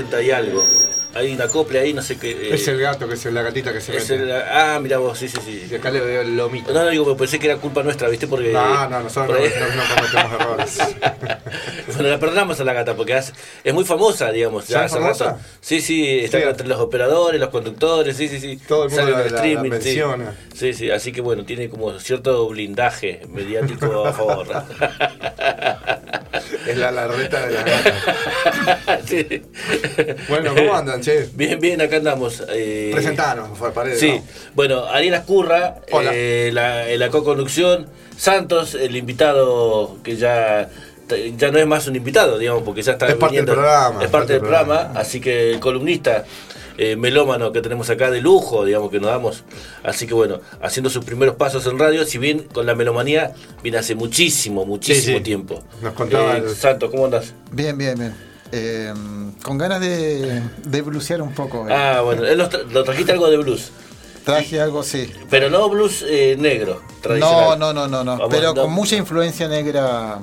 80 y algo. Hay una copla ahí, no sé qué. eh, Es el gato, que es la gatita que se es mete. el- ah, mira vos, sí, sí, sí. Y acá le veo el lomito. No, no, digo, pensé que era culpa nuestra, ¿viste? Porque. No, no, nosotros no, no- no cometemos errores. bueno, la perdonamos a la gata porque es muy famosa, digamos. ¿Ya hace rato. Sí, sí, está Sí. entre los operadores, los conductores, sí, sí, sí. Todo el mundo la- el la- la menciona. Sí. sí, sí, así que bueno, tiene como cierto blindaje mediático a favor. Es la larreta de la gata. Sí. Bueno, ¿cómo andan, che? Bien, bien, acá andamos. eh, Presentanos, por paredes. Sí, bueno, Ariel Ascurra, Hola. eh, la, en la co-conducción, Santos, el invitado que ya ya no es más un invitado, digamos, porque ya está Es parte del programa, es parte del programa, así que el columnista eh, melómano que tenemos acá de lujo, digamos, que nos damos, así que bueno, haciendo sus primeros pasos en radio, si bien con la melomanía viene hace muchísimo, muchísimo sí. tiempo. Nos contaba Eh, el- Santos, ¿cómo andas? Bien, bien, bien. Eh, con ganas de, de blusear un poco. eh. Ah, bueno, él nos tra- lo trajiste algo de blues, Traje algo, sí. pero no blues eh, negro, No, tradicional. no, no, no, no. Vamos, Pero no. con mucha influencia negra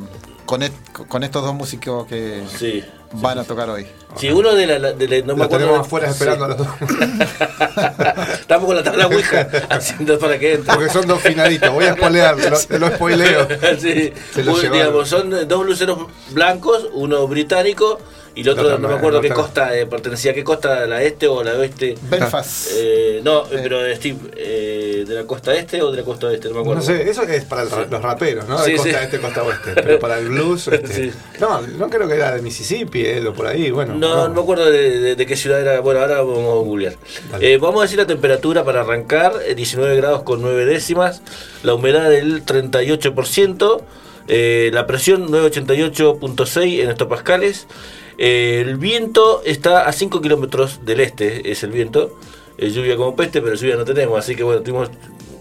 con, et- con estos dos músicos que Sí. van a tocar hoy. Sí, uno de la. de la- no me Los acuerdo. tenemos afuera esperando a Sí. los dos. Estamos con la tabla Ouija haciendo para que entre. Porque son dos finalitos. Voy a spoilear, te lo, te lo spoileo. sí. Se lo digamos, son dos luceros blancos, uno británico y el otro No, no, me acuerdo qué costa eh, pertenecía, qué costa, la este o la oeste. Belfast. Eh, no, Eh. pero Steve, eh, ¿de la costa este o de la costa oeste? No me acuerdo. No sé, eso es para el los raperos, ¿no? De Sí, costa sí. este, costa oeste. Pero para el blues, este, Sí. no, no creo que era de Mississippi, él o por ahí, bueno. No, no me acuerdo de, de- de qué ciudad era. Bueno, ahora vamos a googlear. Eh, vamos a decir la temperatura para arrancar: eh, 19 grados con 9 décimas, la humedad del 38%, eh, la presión 988.6 en hectopascales. Eh, el viento está a 5 kilómetros del este, es el viento. Eh, lluvia como peste, pero lluvia no tenemos, así que bueno, tuvimos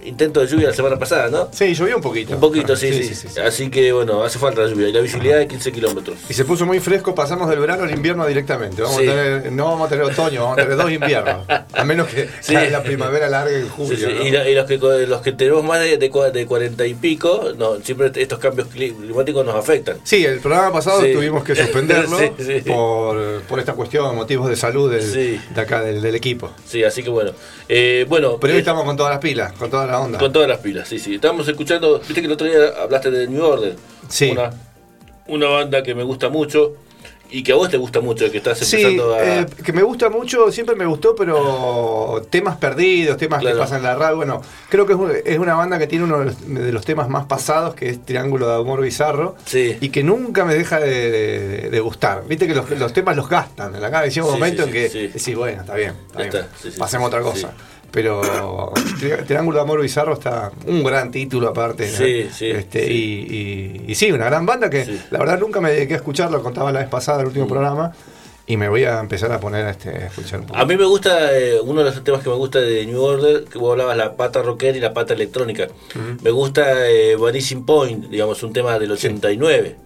intento de lluvia la semana pasada, ¿no? Sí, llovió un poquito. Un poquito, sí, Sí, sí, sí, sí. Así que bueno, hace falta la lluvia. Y la visibilidad de 15 kilómetros. Y se puso muy fresco, pasamos del verano al invierno directamente. Vamos a tener, no vamos a tener otoño, vamos a tener dos inviernos. A menos que la primavera larga en julio. Y, la- y los, que, los que tenemos más de, de, cua- de 40 y pico, no, siempre estos cambios cli- climáticos nos afectan. Sí, el programa pasado tuvimos que suspenderlo. Por, por esta cuestión, motivos de salud del- de acá del, del equipo. Sí, así que bueno. Eh, bueno, Pero hoy eh, estamos con todas las pilas, con toda la onda. con todas las pilas, sí, sí. Estábamos escuchando, viste que el otro día hablaste de New Order. Sí. Una, una banda que me gusta mucho y que a vos te gusta mucho, que estás Sí, empezando a... eh, que me gusta mucho, siempre me gustó, pero temas perdidos, temas Claro. que pasan en la radio. Bueno, creo que es, un- es una banda que tiene uno de los, de los temas más pasados, que es Triángulo de Amor Bizarro, Sí. y que nunca me deja de, de- de gustar. Viste que los, los temas los gastan. Acá decía un Sí, momento sí, en que sí, sí. decís, bueno, está bien, está bien, está, sí, sí, pasemos a otra sí. cosa. Pero Tri- Triángulo de Amor Bizarro está un gran título aparte. ¿no? Sí, sí, Este, sí. Y, y- y sí, una gran banda que la verdad nunca me dediqué a escucharlo, contaba la vez pasada, el último Mm. programa. Y me voy a empezar a poner este, a escuchar un poco. A mí me gusta, eh, uno de los temas que me gusta de New Order, que vos hablabas la pata rockera y la pata electrónica. Me gusta eh, Vanishing Point, digamos, un tema del 89.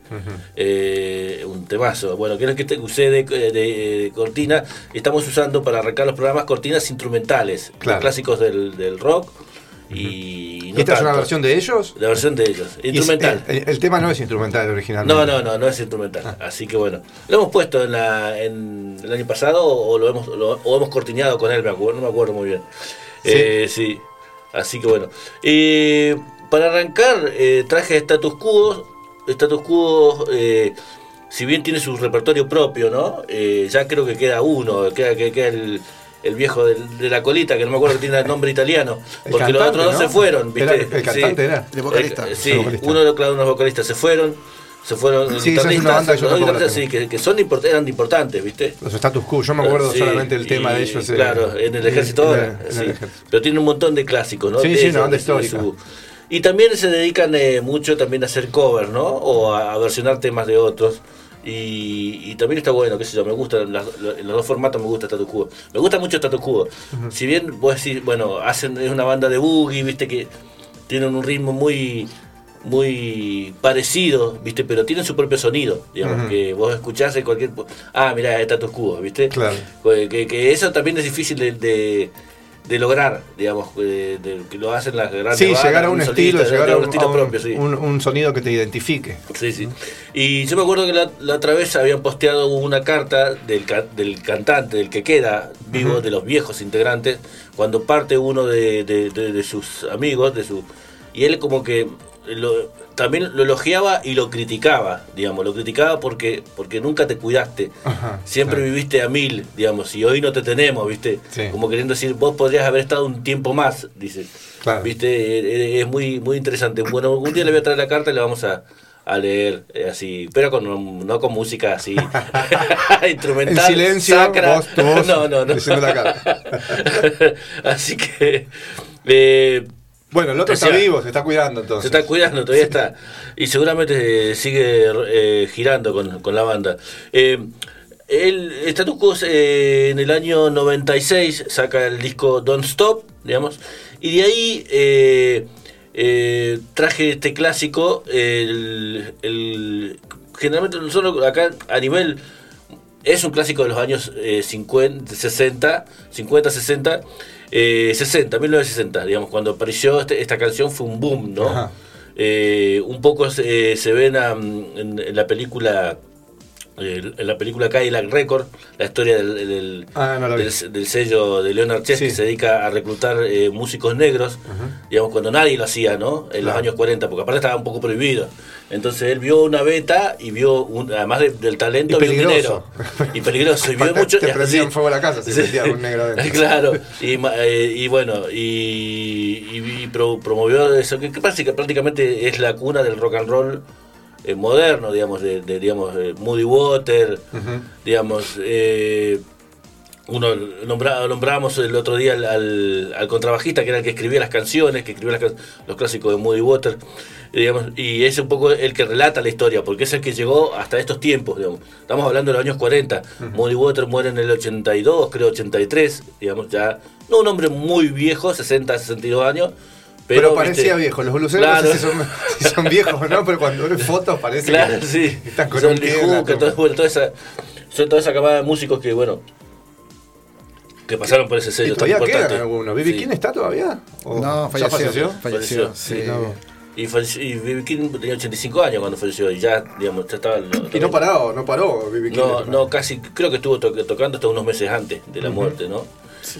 Eh, un temazo. Bueno, que es que te usé de, de- de cortina. Estamos usando para arrancar los programas cortinas instrumentales, los clásicos del, del rock. Y, ¿Y no esta es una versión de ellos? La versión de ellos, es- instrumental. El, el tema no es instrumental original. No, no, no, no es instrumental. Así que bueno, lo hemos puesto en, la, en el año pasado o lo hemos, lo- o hemos cortineado con él, me acuerdo, no me acuerdo muy bien. Sí. Eh, sí, así que bueno. Eh, para arrancar, eh, traje Status Quo. Status Quo, eh, si bien tiene su repertorio propio, ¿no? Eh, ya creo que queda uno, queda, que queda el, el viejo del- de la colita, que no me acuerdo que tiene el nombre italiano, El porque los otros dos ¿no? se fueron, ¿viste? Era- el cantante era. El vocalista. Eh, sí, El vocalista. uno de los, claro, unos vocalistas se fueron, se fueron Sí, es yo los guitarristas, sí, que, que son import- eran importantes, ¿viste? Los status quo, yo me acuerdo Sí, solamente el tema de y, ellos. eh, Claro, en el ejército ahora. sí. Pero tiene un montón de clásicos, ¿no? Sí, De sí, una banda de- de histórica. Y también se dedican eh, mucho también a hacer cover, ¿no? O a, a versionar temas de otros. Y, y también está bueno, qué sé yo, me gusta, las- los dos formatos me gusta Status Quo. Me gusta mucho Status Quo. Si bien vos decís, bueno, hacen, es una banda de boogie, viste que tienen un ritmo muy muy parecido, ¿viste? Pero tienen su propio sonido, digamos, que vos escuchás en cualquier... Ah, mirá, es Status Quo, ¿viste? Claro. Pues que, que eso también es difícil de, de, de lograr, digamos, de, de- que lo hacen las grandes Sí, bandas, llegar a un estilo, llegar a un, estilo a un- propio, sí. un- sonido que te identifique. Sí, sí. Y yo me acuerdo que la, la otra vez habían posteado una carta del, del cantante, del que queda vivo, de los viejos integrantes, cuando parte uno de, de- de- de sus amigos, de su y él como que lo- también lo elogiaba y lo criticaba, digamos, lo criticaba porque, porque nunca te cuidaste. Ajá, Siempre claro. viviste a mil, digamos, y hoy no te tenemos, ¿viste? Sí. Como queriendo decir, vos podrías haber estado un tiempo más, dice. Claro. ¿Viste? Eh, eh, Es muy, muy interesante. Bueno, un día le voy a traer la carta y la vamos a, a leer eh, así, pero con, no con música así instrumental. En silencio, sacra. vos, tu voz, no, no, no. diciendo la carta. así que. eh, Bueno, el otro está vivo, se está cuidando se entonces. está cuidando, todavía está. Y seguramente eh, sigue eh, girando con, con la banda. Eh, el Status Quo eh, en el año 96 saca el disco Don't Stop, digamos, y de ahí eh, traje este clásico, el, el- generalmente nosotros acá a nivel es un clásico de los años eh, 50, 60, 50, 60, eh, 60, 1960, digamos, cuando apareció este- esta canción fue un boom, ¿no? Eh, un poco eh, se ven en, en la película en la película Cadillac Record, la historia del, del, Ah, no la vi. del- del sello de Leonard Chess Sí. que se dedica a reclutar eh, músicos negros, digamos, cuando nadie lo hacía, ¿no? En los años 40, porque aparte estaba un poco prohibido. Entonces él vio una beta y vio, un- además de- del talento, Y vio un peligroso. dinero. Y peligroso. Y vio mucho. te prendían sí. fuego la casa si Sí. un negro adentro. Claro. Y, eh, y bueno, y, pro- promovió eso, que, que prácticamente es la cuna del rock and roll eh, moderno, digamos, de, de, digamos, eh, Moody Water, Ujú. digamos, eh, uno nombra, nombramos el otro día al, al- al contrabajista que era el que escribía las canciones, que escribía las los clásicos de Moody Water, eh, digamos, y es un poco el que relata la historia, porque es el que llegó hasta estos tiempos, digamos. Estamos hablando de los años 40. Moody Water muere en el 82, creo 83, digamos, ya no un hombre muy viejo, 60, 62 años, pero, Pero, parecía ¿viste? viejo. Los bluseros Claro. no sé si son, si son viejos o no, pero cuando ven fotos parece Claro, que sí. están con Son un toma. todo- bueno, toda esa, son toda esa camada de músicos que, bueno, que pasaron por ese sello tan todavía importante. quedan algunos. ¿Vivi Sí. King está todavía? ¿O No, ya falleció. falleció? Falleció, Falleció, sí. sí. No. Y, falleció- y. King tenía 85 años cuando falleció y ya, digamos, ya estaba... Y no paró, no paró Vivi King. No, no, casi, creo que estuvo to- tocando hasta unos meses antes de la muerte, ¿no?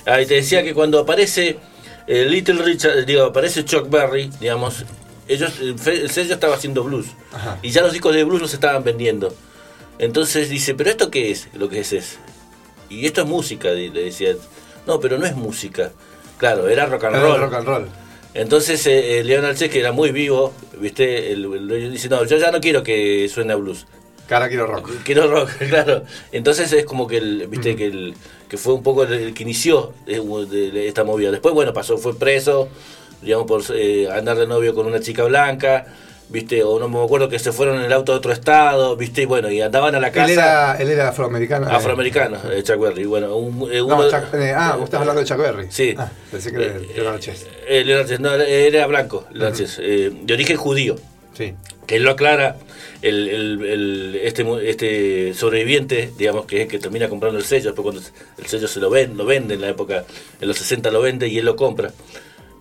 Ah, y te decía que cuando aparece eh, Little Richard, digo, aparece Chuck Berry, digamos, ellos, el, sello estaba haciendo blues. Ajá. Y ya los discos de blues no se estaban vendiendo. Entonces dice, ¿pero esto qué es? Lo que es es. Y esto es música, le decía. No, pero no es música. Claro, era rock and Era roll. rock and roll. Entonces eh, Leonard Chess, que era muy vivo, ¿viste? El, dice, no, yo ya no quiero que suene a blues. Cara quiero rock. Quiero rock, claro. Entonces es como que el, viste que el que fue un poco el, que inició eh, esta movida. Después, bueno, pasó, fue preso, digamos, por eh, andar de novio con una chica blanca, viste, o no me acuerdo que se fueron en el auto a otro estado, viste, y bueno, y andaban a la casa. Él era, él era afroamericano. eh. afroamericano, eh, Chuck Berry. Bueno, un, eh, No, uno- Chuck- eh, ah, vos estás hablando de Chuck Berry. Sí. Ah, pensé que era de Leonard Chess. Eh, Leonard Chess, no, era blanco, Leonard Chess, eh, de origen judío. Sí. que él lo aclara, el, el- el- este, este sobreviviente, digamos, que es el que termina comprando el sello, después cuando el sello se lo ven, lo vende en la época, en los 60 lo vende y él lo compra.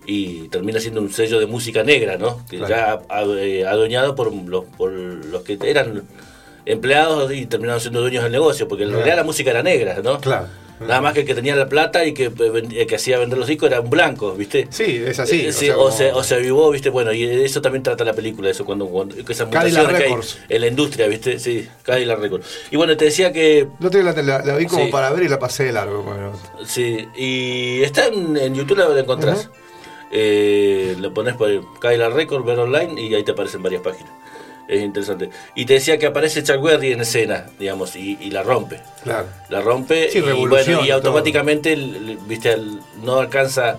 Y termina siendo un sello de música negra, ¿no? Que Claro. ya eh, adueñado por los, por los que eran empleados y terminaron siendo dueños del negocio, porque en Claro. realidad la música era negra, ¿no? Claro. Nada más que el que tenía la plata y que, eh, eh, que hacía vender los discos era un blanco, ¿viste? Sí, es así. Eh, o sí, sea, o, como- se, o se avivó, ¿viste? Bueno, y eso también trata la película, eso cuando, cuando esas mutaciones que hay en la industria, ¿viste? Sí, Cadillac Records. Y bueno, te decía que, otro día la, la- la vi como Sí. para ver y la pasé de largo. Bueno, sí, y está en, en YouTube, la, la encontrás. Eh, lo pones por Cadillac Records, ver online y ahí te aparecen varias páginas. Es interesante. Y te decía que aparece Chuck Berry en escena, digamos, y, y la rompe. claro. la rompe Sí, y, bueno, y automáticamente el- el- viste al- no alcanza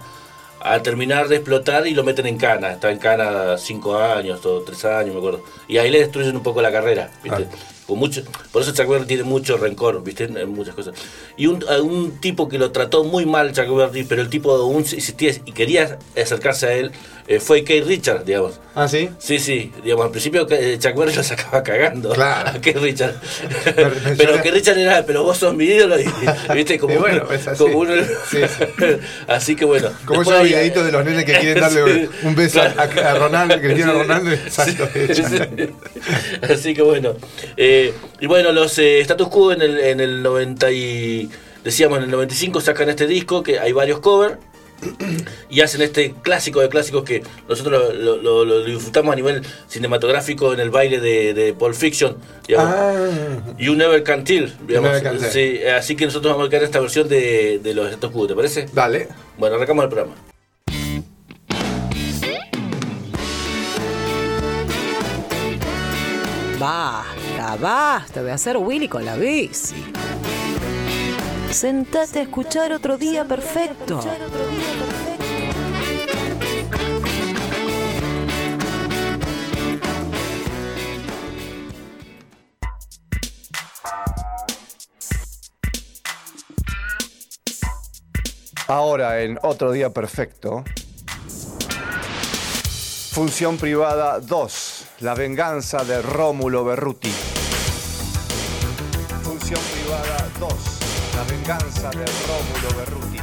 a terminar de explotar y lo meten en cana está en cana cinco años o tres años me acuerdo y ahí le destruyen un poco la carrera ¿viste? Con mucho, por eso Chuck Berry tiene mucho rencor, ¿viste? En muchas cosas. Y un, a un tipo que lo trató muy mal, Chuck Berry, pero el tipo aún insistía y quería acercarse a él, eh, fue Kate Richard, digamos. ¿Ah, sí? Sí, sí, digamos, al principio eh, Chuck Berry lo sacaba cagando Claro. a Kate Richard. Pero- pero que Richard era, pero vos sos mi ídolo, y, ¿viste? Como, Y bueno, uno- es así. como uno- Sí, sí. Así que bueno. Como esos videitos de los nenes que quieren darle un beso a- claro. a, Ronaldo, Cristiano Ronaldo, exacto. Sí, sí. Así que bueno. Eh, y bueno, los eh, Status Quo en el, en el 90 y, decíamos en el 95 sacan este disco que hay varios covers y hacen este clásico de clásicos que nosotros lo, lo- lo- lo disfrutamos a nivel cinematográfico en el baile de, de Pulp Fiction. digamos. Ah, You Never Can Tell, digamos. Never Can Tell. Sí, así que nosotros vamos a quedar esta versión de, de los Status Quo, ¿te parece? dale. Bueno, arrancamos el programa. Basta, basta, a hacer Willy con la bici. Sentate a escuchar otro día perfecto. Ahora en Otro Día Perfecto. Función privada 2. La venganza de Rómulo Berruti. La venganza de Rómulo Berruti.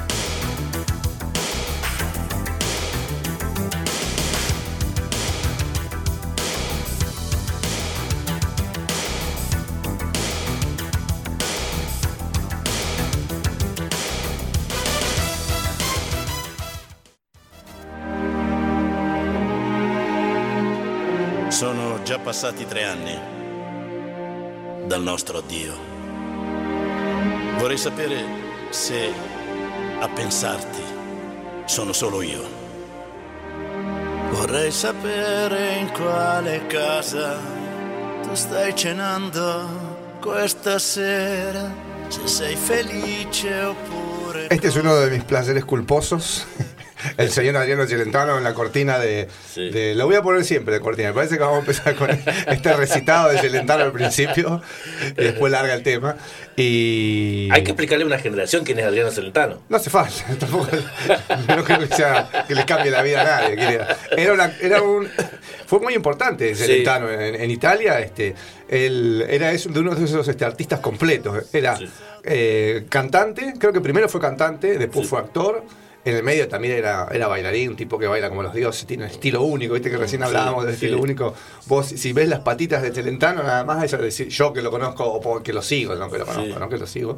Sono già passati tre anni dal nostro addio. Vorrei sapere se a pensarti sono solo io. Vorrei sapere in quale casa tu stai cenando questa sera, se sei felice oppure... Este es uno de mis placeres culposos. El señor Adriano Celentano en la cortina de, Sí. de- Lo voy a poner siempre de cortina. Me parece que vamos a empezar con este recitado de Celentano al principio y después larga el tema. Y. Hay que explicarle a una generación quién es Adriano Celentano. No hace falta, tampoco. No creo que, sea, que le cambie la vida a nadie. Era, una- era un. Fue muy importante Celentano en, en Italia. Este, él era es de uno de esos este, artistas completos. Era Sí. eh, cantante, creo que primero fue cantante, después fue actor. En el medio también era, era bailarín, un tipo que baila como los dioses, tiene un estilo único, viste que recién Sí, hablábamos del sí. estilo único. Vos, si ves las patitas de Celentano, nada más eso decir, yo que lo conozco, o porque lo sigo, no que lo conozco, Sí. no que lo sigo.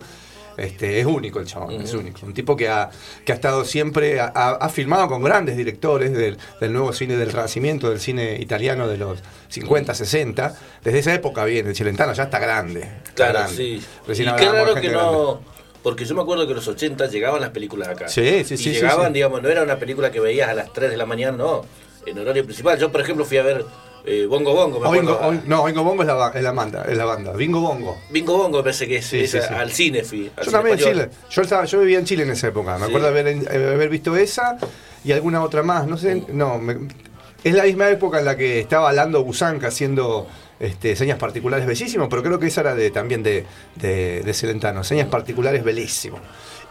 Este, es único el chabón, es único. Un tipo que ha, que ha estado siempre, ha, ha- filmado con grandes directores del, del nuevo cine del Renacimiento, del cine italiano de los 50, 60. Desde esa época viene, el Celentano ya está grande. está Claro, grande. sí. Recién y qué raro que gente grande. no. Porque yo me acuerdo que en los 80 llegaban las películas acá. Sí, sí, y sí, llegaban, sí. digamos, no era una película que veías a las 3 de la mañana, no. En horario principal. Yo, por ejemplo, fui a ver eh, Bongo Bongo. Me Oingo- acuerdo. Oin- no, Oingo Bongo es la, es la banda, es la banda. Bingo Bongo. Bingo Bongo, parece que es, Sí, es sí, a- sí. al cine fui. al Yo cine también en. Chile. Yo, estaba, yo vivía en Chile en esa época. Me acuerdo de haber, haber visto esa y alguna otra más. No sé, no. me- es la misma época en la que estaba Lando Busanca haciendo este, señas particulares bellísimos, pero creo que esa era también de, de, Celentano. Señas particulares bellísimo.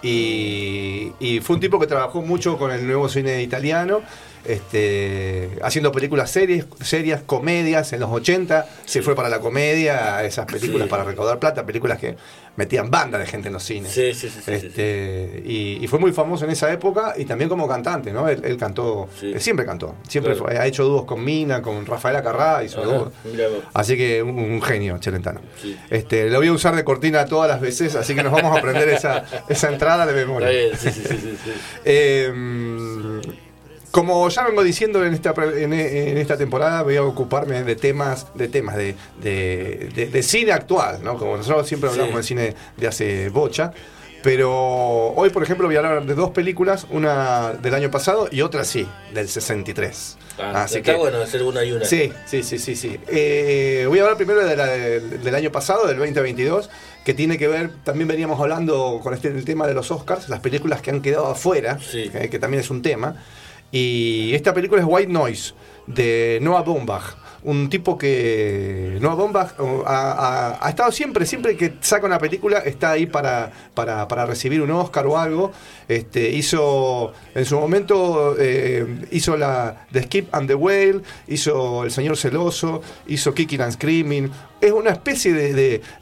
Y fue un tipo que trabajó mucho con el nuevo cine italiano, este, haciendo películas series, serias, comedias. En los 80 se fue para la comedia, esas películas Sí. para recaudar plata, películas que metían banda de gente en los cines. Sí, sí, sí, Este, Y, y fue muy famoso en esa época y también como cantante, ¿no? Él, él cantó, él siempre cantó, siempre Claro. fue- ha hecho dúos con Mina, con Rafaela Carrá, hizo dúos. Así que un, un genio, Chelentano. Este, lo voy a usar de cortina todas las veces, así que nos vamos a aprender esa, esa entrada de Está memoria. bien, sí, sí, sí, sí, sí. Eh, como ya vengo diciendo en esta, en, en esta temporada, voy a ocuparme de temas, de temas de, de- de- de cine actual, ¿no? Como nosotros siempre hablamos Sí. de cine de hace bocha. Pero hoy, por ejemplo, voy a hablar de dos películas, una del año pasado y otra sí, del 63. Ah, Así está que, bueno hacer una y una. Sí, sí, sí, sí, sí. Eh, voy a hablar primero de la del, del año pasado, del 2022, que tiene que ver, también veníamos hablando con este el tema de los Oscars, las películas que han quedado afuera, Sí. que, que también es un tema. Y esta película es White Noise, de Noah Baumbach. Un tipo que Noah Baumbach uh, ha, ha- ha estado siempre, siempre que saca una película, está ahí para, para, para recibir un Oscar o algo. Este, hizo, en su momento, eh, hizo la The Skip and the Whale, hizo El Señor Celoso, hizo Kicking and Screaming. Es una especie de,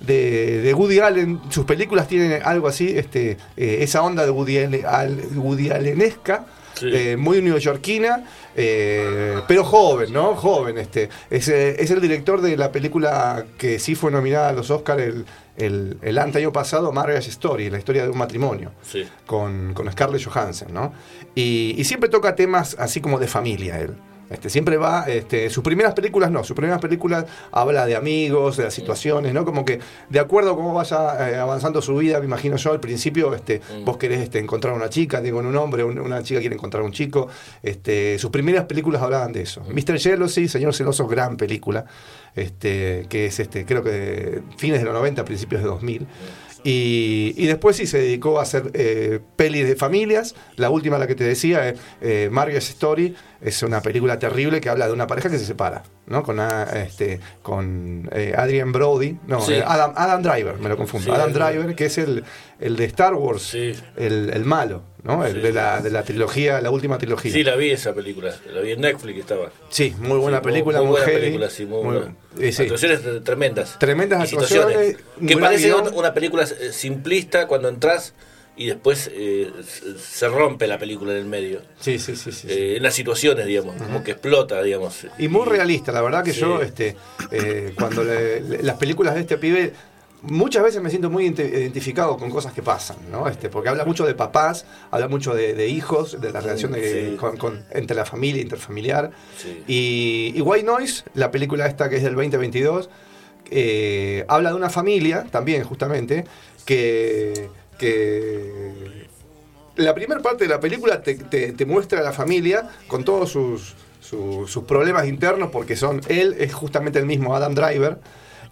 de, de- Woody Allen. Sus películas tienen algo así, este, eh, esa onda de Woody, Allen- al- Woody Allenesca. Sí. eh, muy neoyorquina, eh, pero joven, ¿no? Joven. Este. Es, eh, es el director de la película que sí fue nominada a los Oscars el, el, el año pasado, Marriage Story, la historia de un matrimonio Sí. con, con Scarlett Johansson, ¿no? Y, y siempre toca temas así como de familia él. Este, siempre va, este, sus primeras películas no, sus primeras películas habla de amigos, de las situaciones, ¿no? Como que de acuerdo a cómo vaya eh, avanzando su vida, me imagino yo, al principio, este, vos querés este, encontrar una chica, digo, en un hombre, un- una chica quiere encontrar un chico. Este, sus primeras películas hablaban de eso. Mr. Jealousy, Señor Celoso, gran película, este, que es este, creo que de fines de los 90, principios de 2000. Y, y después sí se dedicó a hacer eh, pelis de familias. La última, la que te decía, es eh, Marriage Story. Es una película terrible que habla de una pareja que se separa, ¿no? Con, ah, este, con eh, Adrian Brody. No, Sí. eh, Adam, Adam Driver, me lo confundo. Sí, Adam. Driver, que es el, el de Star Wars, Sí. el, el malo, ¿no? El de, la, de la trilogía, la última trilogía. Sí, la vi esa película. La vi en Netflix estaba. Sí, muy buena película, muy, muy, buena película, sí, muy, Muy- buena. eh. Actuaciones tremendas. Tremendas actuaciones, Que parece una, película simplista cuando entras y después eh, se- rompe la película en el medio. Sí, sí, sí. sí. Eh, en las situaciones, digamos, como que explota, digamos. Y muy realista, la verdad que Sí. yo, este, eh, cuando le- le- las películas de este pibe, muchas veces me siento muy identi- identificado con cosas que pasan, ¿no? Este, porque habla mucho de papás, habla mucho de, de hijos, de la relación de- Sí. con- con- entre la familia, interfamiliar. Sí. Y, y White Noise, la película esta que es del 2022, eh, habla de una familia también, justamente, que, que la primera parte de la película te, te- te muestra a la familia con todos sus, su- sus problemas internos, porque son él es justamente el mismo Adam Driver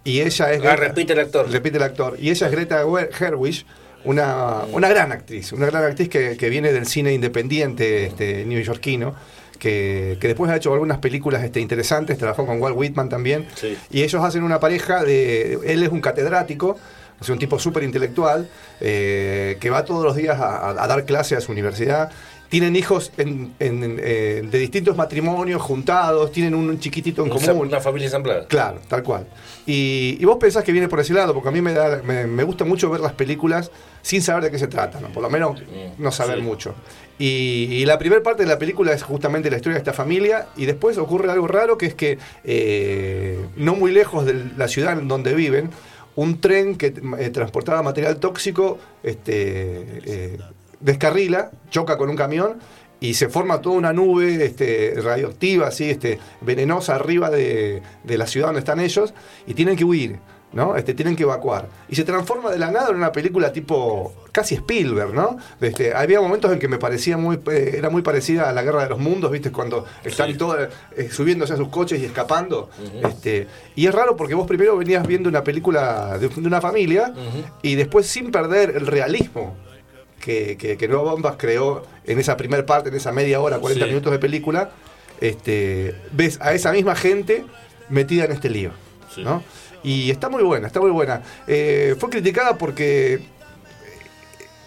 y ella es Ah, repite el actor. repite el actor y ella es Greta Gerwig una, una gran actriz una gran actriz que, que viene del cine independiente este neoyorquino que, que después ha hecho algunas películas este, interesantes trabajó con Walt Whitman también Sí. y ellos hacen una pareja de él es un catedrático es un tipo súper intelectual eh, que va todos los días a, dar clase a su universidad. Tienen hijos en- en- eh, de distintos matrimonios juntados, tienen un chiquitito en Un- común. Una familia ensamblada. Claro, tal cual. Y, y vos pensás que viene por ese lado, porque a mí me, da, me, me gusta mucho ver las películas sin saber de qué se trata, ¿no? por lo menos no saber sí. mucho. Y, y la primera parte de la película es justamente la historia de esta familia, y después ocurre algo raro que es que eh, no muy lejos de la ciudad en donde viven, un tren que eh, transportaba material tóxico este, eh, descarrila, choca con un camión y se forma toda una nube este, radioactiva, así, este, venenosa arriba de, de la ciudad donde están ellos y tienen que huir. ¿no? Este, tienen que evacuar. Y se transforma de la nada en una película tipo casi Spielberg, ¿no? Este, había momentos en que me parecía muy, eh, era muy parecida a la Guerra de los Mundos, ¿viste? Cuando están Sí. todos eh, subiéndose a sus coches y escapando. este, y es raro porque vos primero venías viendo una película de, de una familia y después sin perder el realismo que, que, que Nueva Bombas creó en esa primera parte, en esa media hora, 40 Sí. minutos de película, este, ves a esa misma gente metida en este lío. Sí. ¿no? Y está muy buena, está muy buena. Eh, fue criticada porque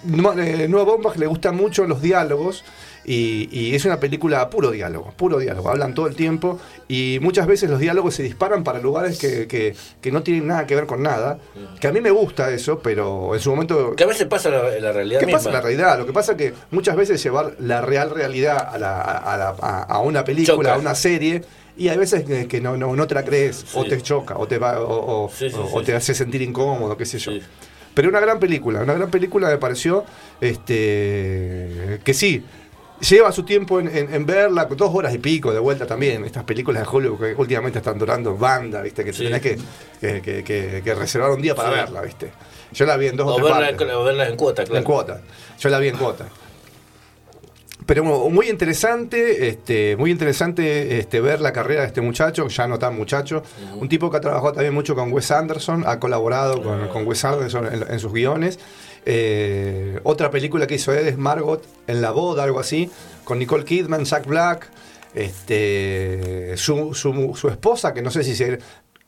Nueva Bombas le gustan mucho los diálogos y, y es una película a puro diálogo, puro diálogo. Hablan todo el tiempo y muchas veces los diálogos se disparan para lugares que, que- que no tienen nada que ver con nada. Que a mí me gusta eso, pero en su momento Que a veces pasa la, realidad ¿Qué misma. pasa la realidad? Lo que pasa es que muchas veces llevar la real realidad a, la- a la- a- a una película, Choca. a una serie, y hay veces que, que no, no, no te la crees, o te choca, o te, va, o, o- Sí, sí, o- sí, o te hace sentir incómodo, qué sé yo. Pero una gran película, una gran película me pareció este, que sí. Lleva su tiempo en, en- en verla, dos horas y pico de vuelta también. Estas películas de Hollywood que últimamente están durando banda, ¿viste? Que Sí. tenés que, que, que- que- que reservar un día para Sí. verla, ¿viste? Yo la vi en dos o, O tres verla, partes. o verla en cuota, claro. En cuota. Yo la vi en cuota. Pero muy interesante, este, muy interesante este, ver la carrera de este muchacho, ya no tan muchacho, un tipo que ha trabajado también mucho con Wes Anderson, ha colaborado con, con Wes Anderson en, en sus guiones. Eh, otra película que hizo él es Margot en la boda, algo así, con Nicole Kidman, Jack Black, este, su, su, su esposa, que no sé si se,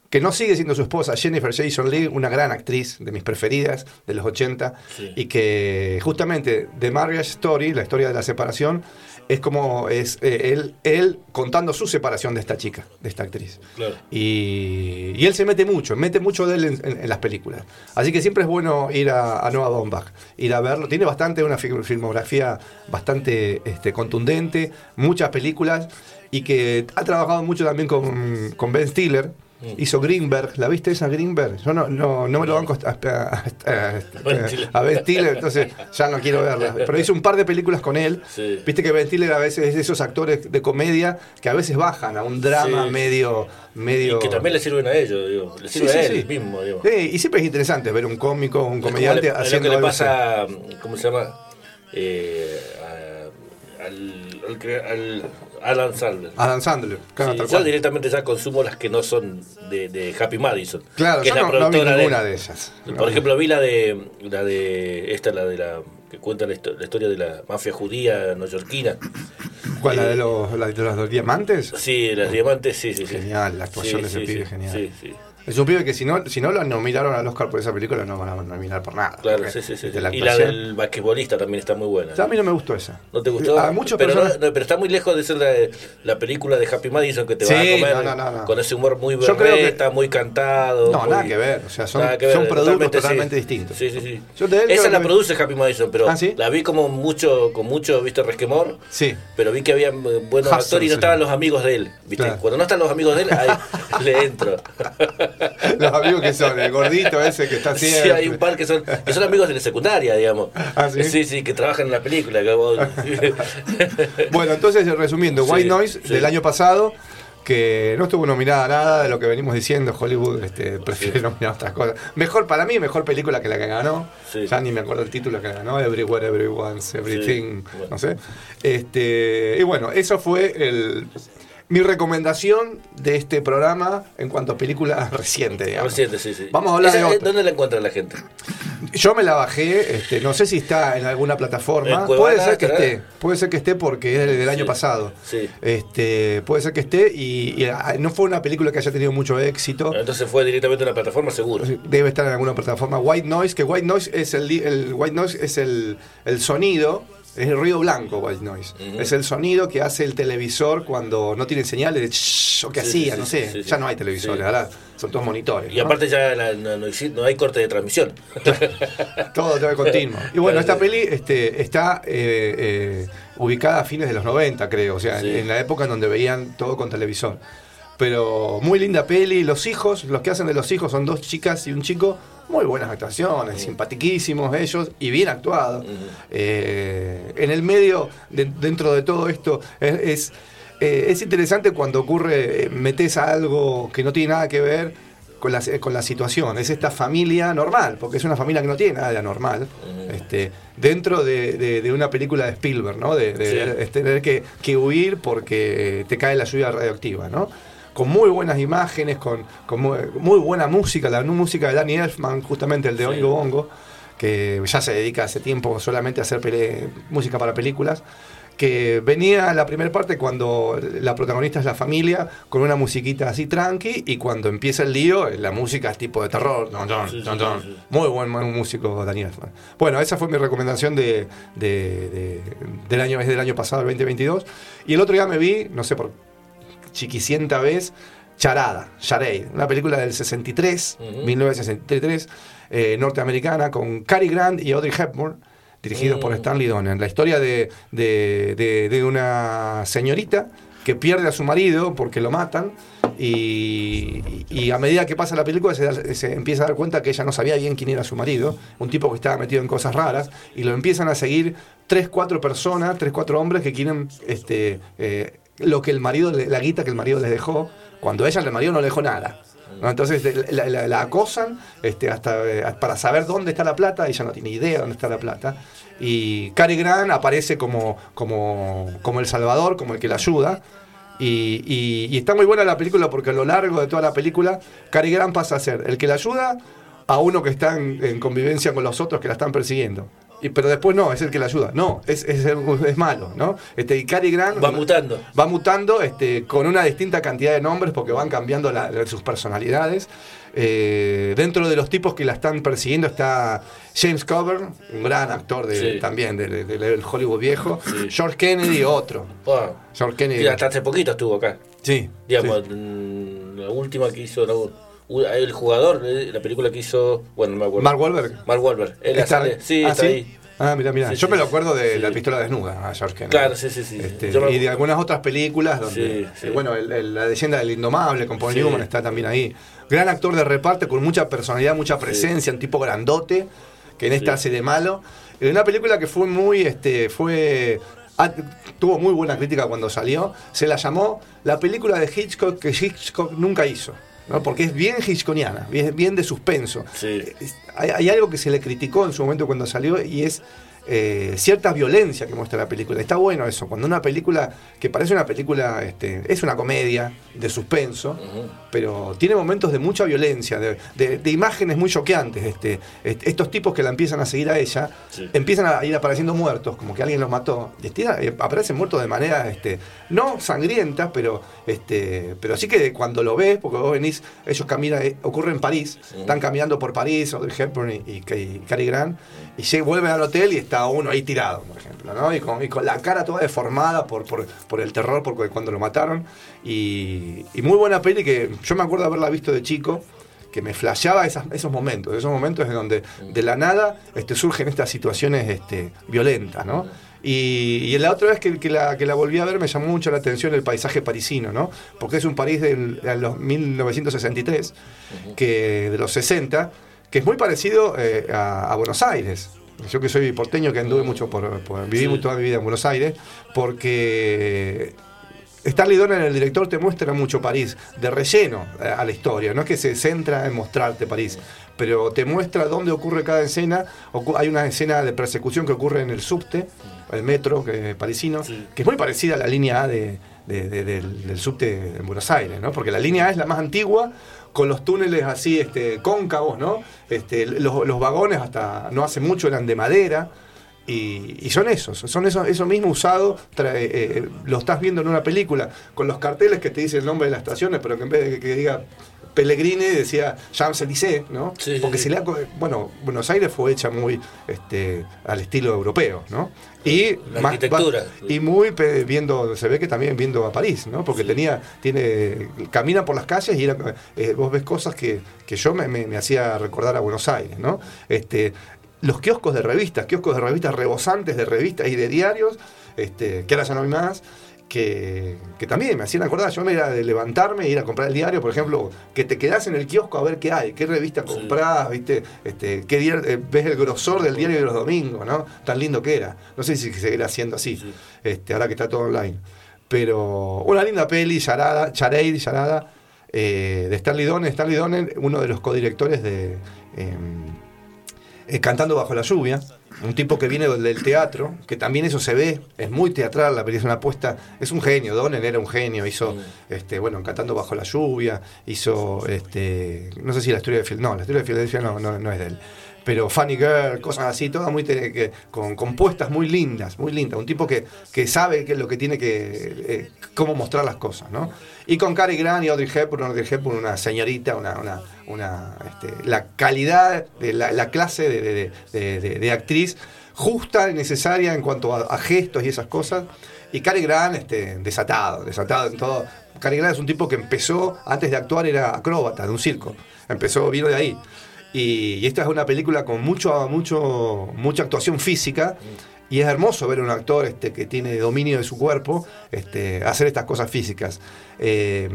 que no sigue siendo su esposa, Jennifer Jason Leigh, una gran actriz de mis preferidas de los 80, Sí. y que justamente The Marriage Story, la historia de la separación, es como es eh, él, él contando su separación de esta chica, de esta actriz. Claro. Y, y él se mete mucho, mete mucho de él en, en- en las películas. Así que siempre es bueno ir a, a Noah Baumbach, ir a verlo. Tiene bastante, una fi- filmografía bastante este, contundente, muchas películas, y que ha trabajado mucho también con, con Ben Stiller. Hizo Greenberg, ¿la viste esa Greenberg? Yo no, no, no me lo banco hasta- a Ben Stiller, entonces ya no quiero verla. Pero hizo un par de películas con él. Sí. Viste que Ben Stiller a veces es de esos actores de comedia que a veces bajan a un drama Sí. medio, medio. Y que también le sirven a ellos, digo. Le sirve sí, a él mismo, digo. Sí, y siempre es interesante ver un cómico, un Es como comediante es lo haciendo que le algo pasa, ¿cómo se llama? Eh, a- al, al, Alan Sandler. Adam Sandler, claro, Sí, yo cual. directamente ya consumo las que no son de, de Happy Madison. Claro, que yo es la no, no vi productora de- ninguna de ellas. Por ejemplo, vi la de la de esta la de la que cuenta la, histo- la historia de la mafia judía neoyorquina. ¿Cuál, la de eh, los, la de los, diamantes? Sí, las diamantes, sí, sí, sí. Genial, la actuación de ese pibe genial. Sí, sí. Es un pibe que si no, si no lo nominaron al Oscar por esa película, no van a nominar por nada. Claro, sí, sí, sí. de la y la del basquetbolista también está muy buena. O sea, a mí no me gustó esa. ¿No te gustó? A muchos pero, no- personas- no, pero está muy lejos de ser la, la película de Happy Madison que te Sí, va a comer no, con ese humor muy Yo creo que- berreta, muy cantado. No, muy- nada que ver, o sea, son- ver, productos totalmente distintos. Sí, sí, sí. Yo de él Esa la produce Happy Madison, pero ¿Ah, sí? la vi como mucho, con mucho, viste, resquemor. Sí. Pero vi que había eh, buenos actores y no estaban los amigos de él. ¿viste? Cuando no están los amigos de él, ahí le entro. Los amigos que son, el gordito ese que está Sí, siempre. hay un par que son, que son amigos de la secundaria, digamos. ¿Ah, sí? Sí, sí, que trabajan en la película. que vos- Bueno, entonces resumiendo, Sí, White Noise sí. del año pasado, que no estuvo nominada a nada de lo que venimos diciendo, Hollywood este, prefiere nominar otras cosas. Mejor para mí, mejor película que la que ganó. Sí. Ya ni me acuerdo el título que ganó, Everywhere, Everyone's, Everything, Sí, bueno. no sé. Este, y bueno, eso fue el, mi recomendación de este programa en cuanto a película reciente, digamos. Reciente, sí, sí. Vamos a hablar de eh, otra. ¿Dónde la encuentra la gente? Yo me la bajé, este, no sé si está en alguna plataforma. En puede ser que ¿estará? esté, puede ser que esté porque es del, año pasado. sí. Este, puede ser que esté y, y, ah, no fue una película que haya tenido mucho éxito. Entonces fue directamente a una plataforma, seguro. Debe estar en alguna plataforma. White Noise, que White Noise es el, el White Noise es el, el sonido, es el ruido blanco White Noise. Es el sonido que hace el televisor cuando no tiene señales de shhh, o que Sí, hacía, sí, no sé. sí, ya no hay televisores, ahora son todos monitores. Y ¿no? aparte ya la- no, hay corte de transmisión. Todo, todo continuo. Y bueno, esta peli este, está eh, eh, ubicada a fines de los 90, creo. O sea, en- en, la época en donde veían todo con televisor. Pero muy linda peli. Los hijos, los que hacen de los hijos son dos chicas y un chico. Muy buenas actuaciones, simpatiquísimos ellos y bien actuados. Eh, en el medio, de- dentro de todo esto, es, es, eh, es interesante cuando ocurre, eh, metes a algo que no tiene nada que ver con la, con la situación. Es esta familia normal, porque es una familia que no tiene nada de anormal, este, dentro de, de- de una película de Spielberg, ¿no? De, de- Sí. de tener que, que huir porque te cae la lluvia radioactiva, ¿no? Con muy buenas imágenes, con, con muy, muy buena música, la música de Danny Elfman, justamente el de Sí. Oingo Bongo, que ya se dedica hace tiempo solamente a hacer pele- música para películas, que venía la primera parte cuando la protagonista es la familia, con una musiquita así tranqui, y cuando empieza el lío, la música es tipo de terror. Don, don, Sí, don, don. sí, sí. Muy buen, músico Daniel Elfman. Bueno, esa fue mi recomendación de, de- de- del año, es del año pasado, el 2022. Y el otro día me vi, no sé por chiquicienta vez, Charada, Charade, una película del 63, Ujú. 1963, eh, norteamericana, con Cary Grant y Audrey Hepburn, dirigidos Mm. por Stanley Donen. La historia de, de- de- de una señorita que pierde a su marido porque lo matan y, y a medida que pasa la película se, da- se empieza a dar cuenta que ella no sabía bien quién era su marido, un tipo que estaba metido en cosas raras, y lo empiezan a seguir tres, cuatro personas, tres, cuatro hombres que quieren este, eh, lo que el marido, la guita que el marido les dejó, cuando ella el marido no le dejó nada. ¿no? Entonces eh, la, la- la acosan este, hasta eh, para saber dónde está la plata, ella no tiene idea dónde está la plata. Y Cary Grant aparece como, como, como el salvador, como el que la ayuda. Y, y- y está muy buena la película porque a lo largo de toda la película, Cary Grant pasa a ser el que la ayuda a uno que está en, en convivencia con los otros que la están persiguiendo. Y, pero después no, es el que le ayuda. No, es, es, es malo, ¿no? Este, y Cary Grant Va mutando. va mutando este, con una distinta cantidad de nombres porque van cambiando la- sus personalidades. Eh, dentro de los tipos que la están persiguiendo está James Coburn, un gran actor de, Sí. también del de, del Hollywood viejo. Sí. George Kennedy, otro. George Kennedy. sí, hasta hace poquito estuvo acá. Sí. Digamos, mm, la última que hizo, la- el jugador, eh, la película que hizo, bueno, no me acuerdo. Mark Wahlberg. Mark Wahlberg. Él Está- sale, sí, ah, está ahí. Ah, mira, mira. Sí, Yo sí, me lo acuerdo de sí. La pistola desnuda, a George Kennedy. Claro, sí, sí, sí. Este, me- y de algunas otras películas donde, Sí, sí. eh, bueno, el- el- la leyenda del indomable con Paul Sí. Newman está también ahí. Gran actor de reparto con mucha personalidad, mucha presencia, un tipo grandote que en esta Sí. hace de malo. En una película que fue muy, este, fue ah, tuvo muy buena crítica cuando salió. Se la llamó la película de Hitchcock que Hitchcock nunca hizo. ¿No? Porque es bien hitchconiana, bien, bien de suspenso. Sí. Es- Hay, hay algo que se le criticó en su momento cuando salió y es eh, cierta violencia que muestra la película. Está bueno eso, cuando una película que parece una película, este, es una comedia de suspenso, pero tiene momentos de mucha violencia, de, de- de imágenes muy choqueantes. Este, est- estos tipos que la empiezan a seguir a ella, Sí. empiezan a ir apareciendo muertos, como que alguien los mató. Eh, aparecen muertos de manera, este, no sangrienta, pero, este, pero sí que cuando lo ves, porque vos venís, ellos caminan, eh, ocurre en París, Sí. están caminando por París, Audrey Hepburn y, y, y Cary Grant, y lleg- vuelven al hotel y está uno ahí tirado, por ejemplo, ¿no? Y con, y con la cara toda deformada por, por, por el terror, porque cuando lo mataron. Y, y muy buena peli que yo me acuerdo haberla visto de chico, que me flasheaba esas- esos momentos, esos momentos en donde de la nada este, surgen estas situaciones este, violentas, ¿no? Y, y la otra vez que, que la, que la volví a ver me llamó mucho la atención el paisaje parisino, ¿no? Porque es un París del- de los 1963, que, de los 60, que es muy parecido eh, a, a Buenos Aires. Yo que soy porteño, que anduve mucho por, por- viví Sí. toda mi vida en Buenos Aires, porque Stanley Donen, el director, te muestra mucho París, de relleno eh, a la historia. No es que se centra en mostrarte París, pero te muestra dónde ocurre cada escena. Hay una escena de persecución que ocurre en el subte, el metro que, parisino, Sí. que es muy parecida a la línea A de, de- de- del, del subte en Buenos Aires, ¿no? Porque la línea A es la más antigua, con los túneles así este, cóncavos, ¿no? Este, los, los vagones hasta no hace mucho eran de madera. Y, son esos, son eso, eso mismo usado, eh, eh, lo estás viendo en una película, con los carteles que te dicen el nombre de las estaciones, pero que en vez de que diga Pellegrini decía Champs-Élysées, ¿no? Sí, Porque se le ha bueno, Buenos Aires fue hecha muy este, al estilo europeo, ¿no? Y, La más- arquitectura. va- y muy viendo, se ve que también viendo a París, ¿no? Porque Sí. tenía, tiene, camina por las calles y era, eh, vos ves cosas que, que yo me, me- me hacía recordar a Buenos Aires, ¿no? Este, los kioscos de revistas, kioscos de revistas rebosantes de revistas y de diarios, este, que ahora ya no hay más, que, que también me hacían acordar, yo me era de levantarme e ir a comprar el diario, por ejemplo, que te quedás en el kiosco a ver qué hay, qué revista comprás, ¿viste? Este, qué diario- eh, ves el grosor del diario de los domingos, ¿no? Tan lindo que era. No sé si seguirá siendo así, Sí. este, ahora que está todo online. Pero una linda peli, Charada, Chareid, Charada, eh, de Stanley Donen. Stanley Donen, uno de los codirectores de em, eh, Cantando bajo la lluvia, un tipo que viene del, del teatro, que también eso se ve, es muy teatral, la película es una apuesta, es un genio, Donen era un genio, hizo, este, bueno, Cantando bajo la lluvia, hizo, este, no sé si la historia de Filadelfia, no, la historia de Filadelfia no, no, no es de él. Pero Funny Girl, cosas así, todas muy que- con compuestas muy lindas, muy lindas. Un tipo que, que sabe qué es lo que tiene que. eh, cómo mostrar las cosas, ¿no? Y con Cary Grant y Audrey Hepburn, Audrey Hepburn, una señorita, una. una, una, este, la calidad, de la, la clase de- de- de- de actriz justa y necesaria en cuanto a, a gestos y esas cosas. Y Cary Grant, este, desatado, desatado en todo. Cary Grant es un tipo que empezó, antes de actuar, era acróbata de un circo. Empezó, vino de ahí. Y, y esta es una película con mucho, mucho, mucha actuación física. Y es hermoso ver a un actor este, que tiene dominio de su cuerpo este, hacer estas cosas físicas. Eh,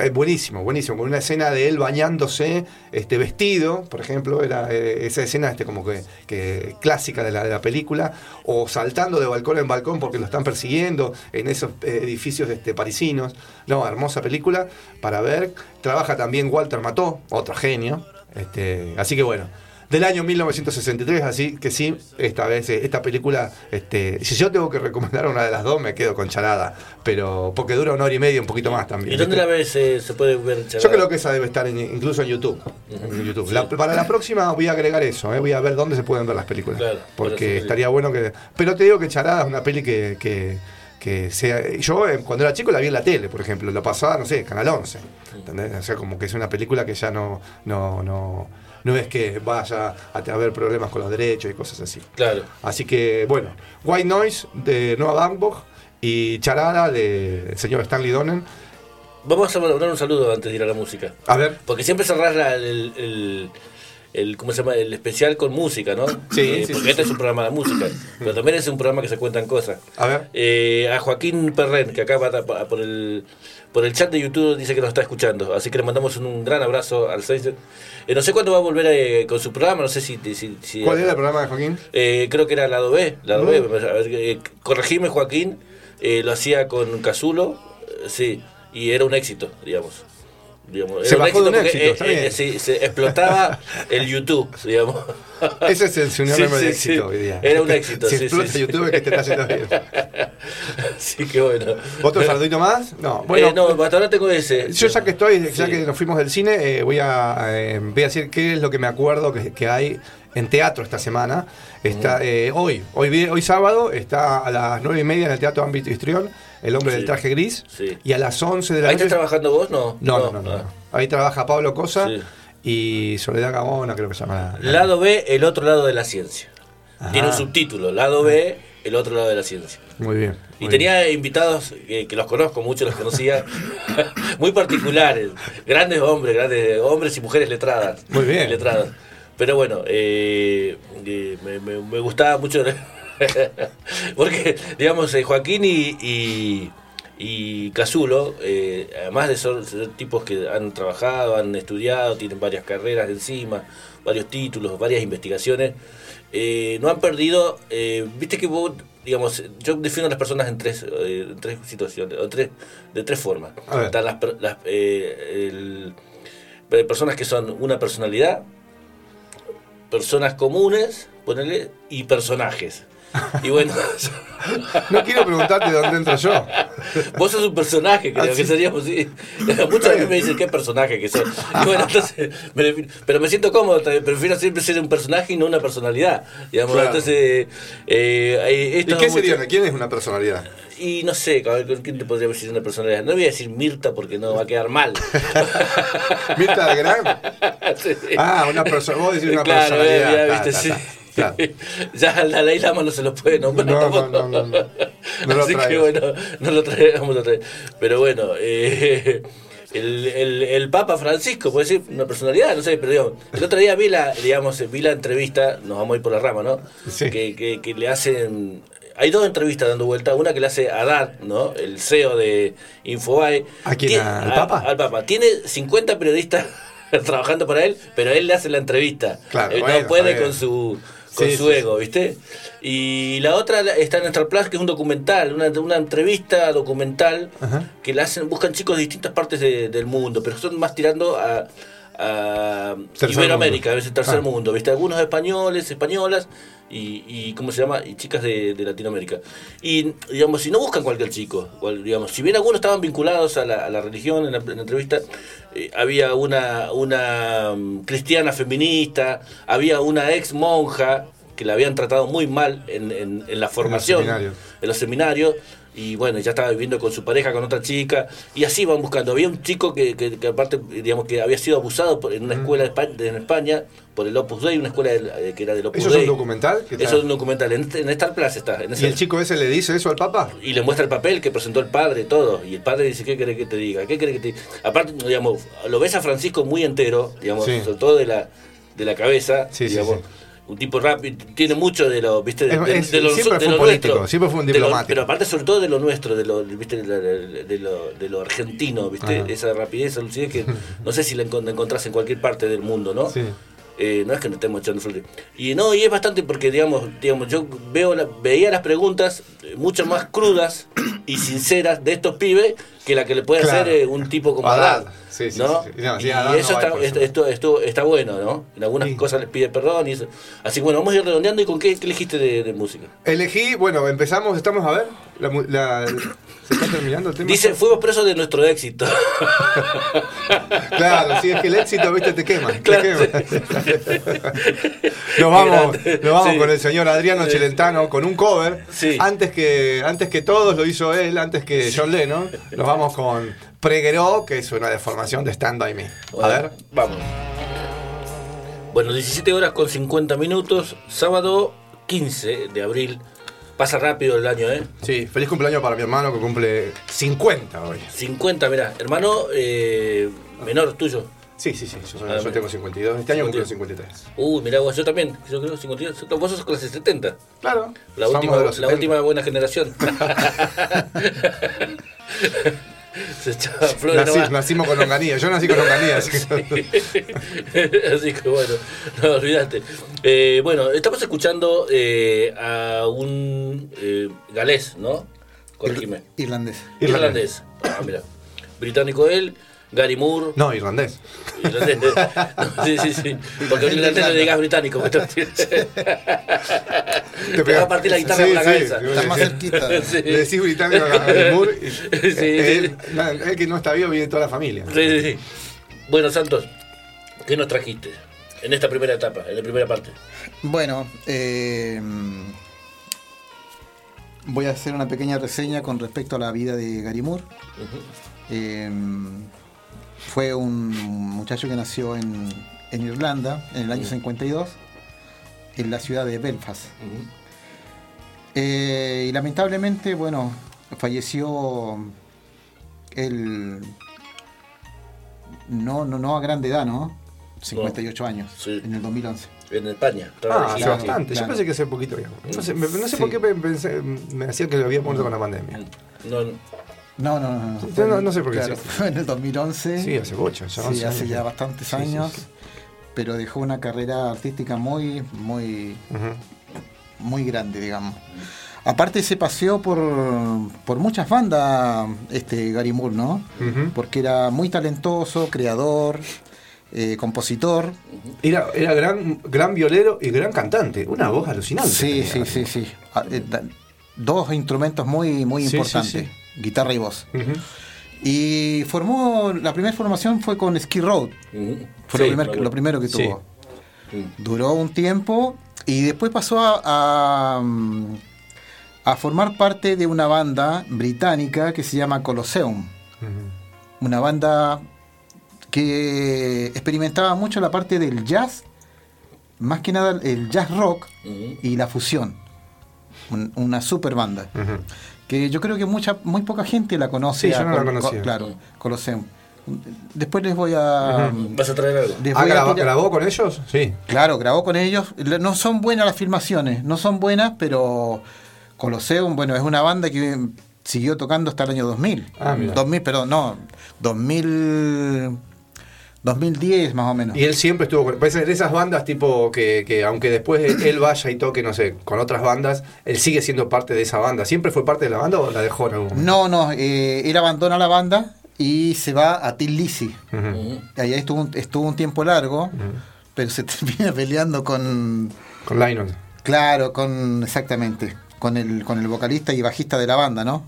es buenísimo, buenísimo. Con una escena de él bañándose, este, vestido, por ejemplo, era eh, esa escena este, como que, que clásica de la, de la película, o saltando de balcón en balcón porque lo están persiguiendo en esos eh, edificios este, parisinos. No, hermosa película para ver. Trabaja también Walter Mató, otro genio. Este, así que bueno, del año 1963, así que sí, esta vez, eh, esta película, este, si yo tengo que recomendar una de las dos, me quedo con Charada, pero porque dura una hora y media, un poquito más también. ¿Y dónde la ves? eh, se puede ver Yo creo que esa debe estar en- incluso en YouTube. en YouTube. La- para la próxima voy a agregar eso, eh, voy a ver dónde se pueden ver las películas. Claro, porque sí. estaría bueno que... Pero te digo que Charada es una peli que... que que sea, yo eh, cuando era chico la vi en la tele, por ejemplo, lo pasaba, no sé, Canal 11. ¿Entendés? O sea, como que es una película que ya no, no, no, no es que vaya a haber problemas con los derechos y cosas así. Claro. Así que, bueno, White Noise de Noah Baumbach y Charada del señor Stanley Donen. Vamos a mandar un saludo antes de ir a la música. A ver, Porque siempre cerrás la- el, el, el- ¿cómo se llama? el especial con música, ¿no? Sí, Eh, sí, porque sí, este sí. es un programa de música, pero también es un programa que se cuentan cosas. a ver. Eh, a Joaquín Perren, que acá va por el, por el chat de YouTube dice que nos está escuchando, así que le mandamos un, un gran abrazo al Seiser. Eh, no sé cuándo va a volver eh, con su programa, no sé si... si- si- ¿Cuál era el programa de Joaquín? Eh, creo que era lado B, lado B, Mm. eh, corregime Joaquín, eh, lo hacía con Casulo, eh, sí, y era un éxito, digamos. Digamos, Se bajó de un éxito, eh, está eh, bien. sí, se explotaba el YouTube, digamos. Ese es el sinónimo Sí, de sí, éxito sí. hoy día. Era un éxito, si sí, explota. YouTube, que te está haciendo bien. Así que bueno. ¿Otro saludito más? No, bueno. Eh, no, hasta ahora tengo ese. Yo ya que estoy, ya que nos fuimos del cine, eh, voy, a, eh, voy a decir qué es lo que me acuerdo que, que hay en teatro esta semana. Está eh, hoy, hoy, hoy sábado, está a las nueve y media en el Teatro Ámbito Histrión, El Hombre Sí. del Traje Gris. Sí. Y a las 11 de la ¿Ahí noche... estás trabajando vos? No. No, no, no, no, ah. no. Ahí trabaja Pablo Cosa Sí. y Soledad Gabona, creo que se llama. la- Lado B, el otro lado de la ciencia. Ajá. Tiene un subtítulo, lado B, el otro lado de la ciencia. Muy bien. Y tenía invitados que, que los conozco, muchos los conocía, muy particulares, grandes hombres, grandes hombres y mujeres letradas. Muy bien. Letradas. Pero bueno, eh, eh, me, me- me gustaba mucho, porque, digamos, eh, Joaquín y, y, y Casulo, eh, además de ser, ser tipos que han trabajado, han estudiado, tienen varias carreras encima, varios títulos, varias investigaciones, eh, no han perdido, eh, viste que vos, digamos, yo defino a las personas en tres, en tres situaciones, o tres, de tres formas. Están las, las, el- personas que son una personalidad, personas comunes, ponele, y personajes. Y bueno, No quiero preguntarte de dónde entro yo. vos sos un personaje, creo Ah, que sí. seríamos, sí. Muchos a mí me dicen, ¿qué personaje que sos? Y bueno, entonces, me pero me siento cómodo, prefiero siempre ser un personaje y no una personalidad. Digamos, Claro. entonces, eh, ¿Y esto qué es mucho- sería? ¿Quién es una personalidad? Y no sé, a ver, ¿con ¿quién te podría decir una personalidad? No voy a decir Mirta porque no va a quedar mal. ¿Mirta de Gran? Sí. Ah, una persona. Vos decís una Claro, personalidad. ya, viste, ta, sí. ta. Claro. Ya al Dalai Lama no se lo puede nombrar. No, no, no, no, no. No lo Así que bueno, no lo traemos. Pero bueno, eh, el, el, el Papa Francisco, puede decir una personalidad, no sé, pero digamos, el otro día vi la, digamos, vi la entrevista, nos vamos a ir por la rama, ¿no? Sí. Que, que, que le hacen. Hay dos entrevistas dando vuelta, una que le hace a Dad, ¿no? El CEO de Infobae. ¿A quién? Tiene- ¿Al Papa? Al Papa. Tiene 50 periodistas trabajando para él, pero él le hace la entrevista. Claro, Él bueno, no puede con su con Sí, su ego, ¿viste? Y la otra está en Star Plus, que es un documental, una, una entrevista documental Ajá. que la hacen, buscan chicos de distintas partes de- del mundo, pero son más tirando a, a Iberoamérica, mundo. a veces tercer Ah. mundo, ¿viste? Algunos españoles, españolas y, y ¿cómo se llama? Y chicas de, de Latinoamérica. Y, digamos, si no buscan cualquier chico, cual- digamos, si bien algunos estaban vinculados a la, a la religión en la, en la entrevista, eh, había una, una mm, cristiana feminista, había una ex monja que la habían tratado muy mal en, en- en la formación, seminarios. en los seminarios, y bueno, ya estaba viviendo con su pareja, con otra chica, y así van buscando. Había un chico que, que- que aparte, digamos, que había sido abusado por- en una escuela de Espa- de- en España por el Opus Dei, una escuela eh, que era del Opus ¿Eso es un Dei. documental? que Eso es un documental, en, en Star Plus está. en ¿Y el chico ese le dice eso al Papa? y le muestra el papel que presentó el padre, todo. Y el padre dice, ¿qué quiere que te diga? ¿Qué quiere que te diga? Aparte, digamos, lo ves a Francisco muy entero, digamos, Sí. sobre todo de la, de la cabeza, Sí, sí, digamos. sí. Un tipo rápido, tiene mucho de lo, viste, de, lo, siempre de fue lo un político, nuestro. siempre fue un lo- diplomático. pero aparte, sobre todo de lo nuestro, de lo, viste, de, lo- de lo, de lo argentino, viste, Ajá. esa rapidez, esa lucidez que no sé si la encon- la encontrás en cualquier parte del mundo, ¿no? Sí. Eh, no es que no estemos echando flores. Y no, y es bastante porque, digamos, digamos yo veo la- veía las preguntas eh, mucho más crudas y sinceras de estos pibes que la que le puede Claro. hacer eh, un tipo como Haddad. Sí, sí, ¿no? sí, y no eso está, esto, esto está bueno, ¿no? En algunas cosas les pide perdón y eso. Así que bueno, vamos a ir redondeando y con qué, qué elegiste de, de música. Elegí, bueno, empezamos, estamos a ver. La, mu- la- ¿Se está terminando el tema? Dice, fuimos presos de nuestro éxito. Claro, sí, es que el éxito, viste, te quema. te Claro, quema. Nos vamos, nos vamos con el señor Adriano Sí. Celentano con un cover. Sí. Antes que antes que todos lo hizo él, antes que John Lennon. Nos vamos con Pregueró, que es una deformación de Stand By Me. A ver. Vamos. Bueno, 17 horas con 50 minutos, sábado 15 de abril. Pasa rápido el año, ¿eh? Sí, feliz cumpleaños para mi hermano que cumple 50 hoy. 50, mirá, hermano eh, menor tuyo. Sí, sí, sí, yo, soy- Ah, yo tengo 52. Este año cumplo 52. 53. Uy, mirá vos, yo también. Yo creo 52. Vos sos clase 70. Claro. La, última, de los la 70. última buena generación. Se echaba flores Nací- nacimos con longanía. Yo nací con longanía. así que- Así que bueno, no olvidaste. Eh, bueno, estamos escuchando eh, a un eh, galés, ¿no? Corregime. Irlandés. Irlandés. Ah, mira. Británico él, Gary Moore. No, irlandés. Irlandés. No, sí, sí, sí. Porque un irlandés le digas británico. Te va a partir la guitarra Sí, por la sí, cabeza. Está más cerquita. Sí. Le decís británico a Gary Moore. y- Sí, él, que no está vivo, vive toda la familia. Sí, sí, sí. Bueno, Santos, ¿qué nos trajiste en esta primera etapa, en la primera parte? Bueno, eh, voy a hacer una pequeña reseña con respecto a la vida de Gary Moore. Eh, fue un muchacho que nació en, en Irlanda en el año 52, en la ciudad de Belfast. Eh, y lamentablemente, bueno, falleció él no, no, no a grande edad, ¿no? 58 años, Sí. en el 2011. En España. Ah, hace elegido. bastante. Yo claro. pensé que hace poquito. ya. No sé, me- no sé Sí. por qué me, pensé- me hacía que lo había muerto con la pandemia. No, no. No, no, no. Sí, no, no sé por qué Claro, fue en el 2011. Sí, hace bocha. Ya Sí, 11 hace años ya bastantes Sí, años. sí. Pero dejó una carrera artística muy, muy, muy grande, digamos. Aparte se paseó por, por muchas bandas este Gary Moore, ¿no? Porque era muy talentoso, creador, eh, compositor. Era, era gran, gran violero y gran cantante. Una voz alucinante. Sí, sí, sí, sí. Ah, eh, Dos instrumentos muy, muy importantes, guitarra y voz. Y formó, la primera formación fue con Ski Road, fue Sí, lo, primer- me lo primero que Sí. tuvo. Duró un tiempo y después pasó a, a, a formar parte de una banda británica que se llama Colosseum. Una banda que experimentaba mucho la parte del jazz, más que nada el jazz rock y la fusión. Un- una super banda. Que yo creo que mucha, muy poca gente la conoce. Sí, yo no la Col- conocía. claro, Colosseum. Después les voy a. ¿Vas a traer algo? Ah, ¿grabó, con ellos? Sí. Claro, grabó con ellos. No son buenas las filmaciones, no son buenas, pero Colosseum, bueno, es una banda que siguió tocando hasta el año 2000. Ah, mira. 2000, perdón, no, 2000, 2010 más o menos. Y él siempre estuvo con. Pues de esas bandas tipo que, que aunque después él vaya y toque, no sé, con otras bandas, él sigue siendo parte de esa banda. ¿Siempre fue parte de la banda o la dejó en algún momento? No, no, eh, él abandona la banda y se va a Tin Lizzy. Ujú. Allá estuvo, un- estuvo un tiempo largo, pero se termina peleando con, Con Lionel. claro, con, exactamente, con el, con el vocalista y bajista de la banda, ¿no?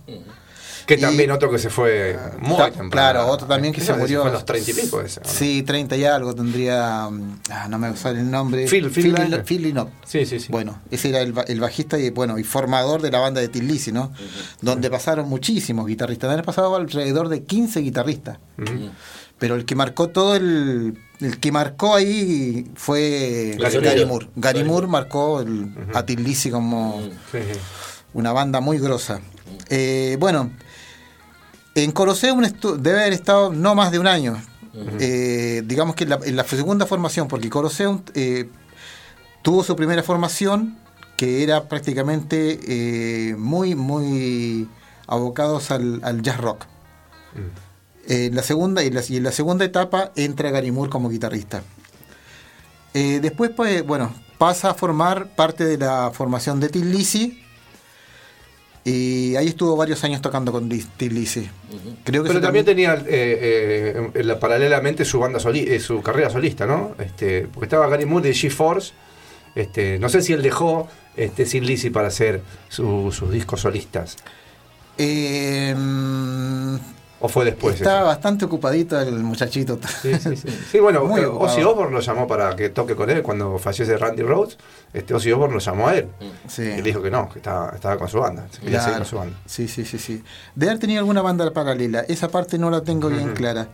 Que Y- también otro que se fue muy Ta- temprano. Claro, otro también que se murió. fue a los 30 y pico ese. Sí, 30 y algo tendría. mm, Ah, no me sale el nombre. Phil- Phil Phil. Phil Lynott. Sí, sí, sí. Bueno, ese era el, el bajista y bueno y formador de la banda de Lizzy, ¿no? Donde pasaron muchísimos guitarristas. Han pasado alrededor de 15 guitarristas. Pero el que marcó todo el. El que marcó ahí fue Gary. Moore. Gary Moore marcó el- a Lizzy como Sí, sí. una banda muy grosa. Eh, bueno, en Colosseum estu- debe haber estado no más de un año. Eh, digamos que en la, en la segunda formación, porque Colosseum eh, tuvo su primera formación que era prácticamente eh, muy, muy abocados al, al jazz rock. Eh, en la segunda, y, en la, y en la segunda etapa entra Gary Moore como guitarrista. Eh, después, pues, bueno, pasa a formar parte de la formación de Tin Lizzy Y ahí estuvo varios años tocando con Lizzy. Creo que Pero también tenía eh, eh, en la- paralelamente su banda soli- eh, su carrera solista, ¿no? Este, porque estaba Gary Moore de G-Force. Este, no sé si él dejó este, Sin Lizzy para hacer su- sus discos solistas. Mm, ¿O fue después? estaba eso? bastante ocupadito el muchachito. Sí, sí, sí. Sí, bueno, Muy eh. Ozzy Osbourne lo llamó para que toque con él cuando fallece Randy Rhodes. Este Ozzy Osbourne lo llamó a él. Sí. Y le dijo que no, que estaba, estaba con su banda. se quería seguir con su banda. Sí, sí, sí, sí. De haber tenido alguna banda paralela, esa parte no la tengo bien clara.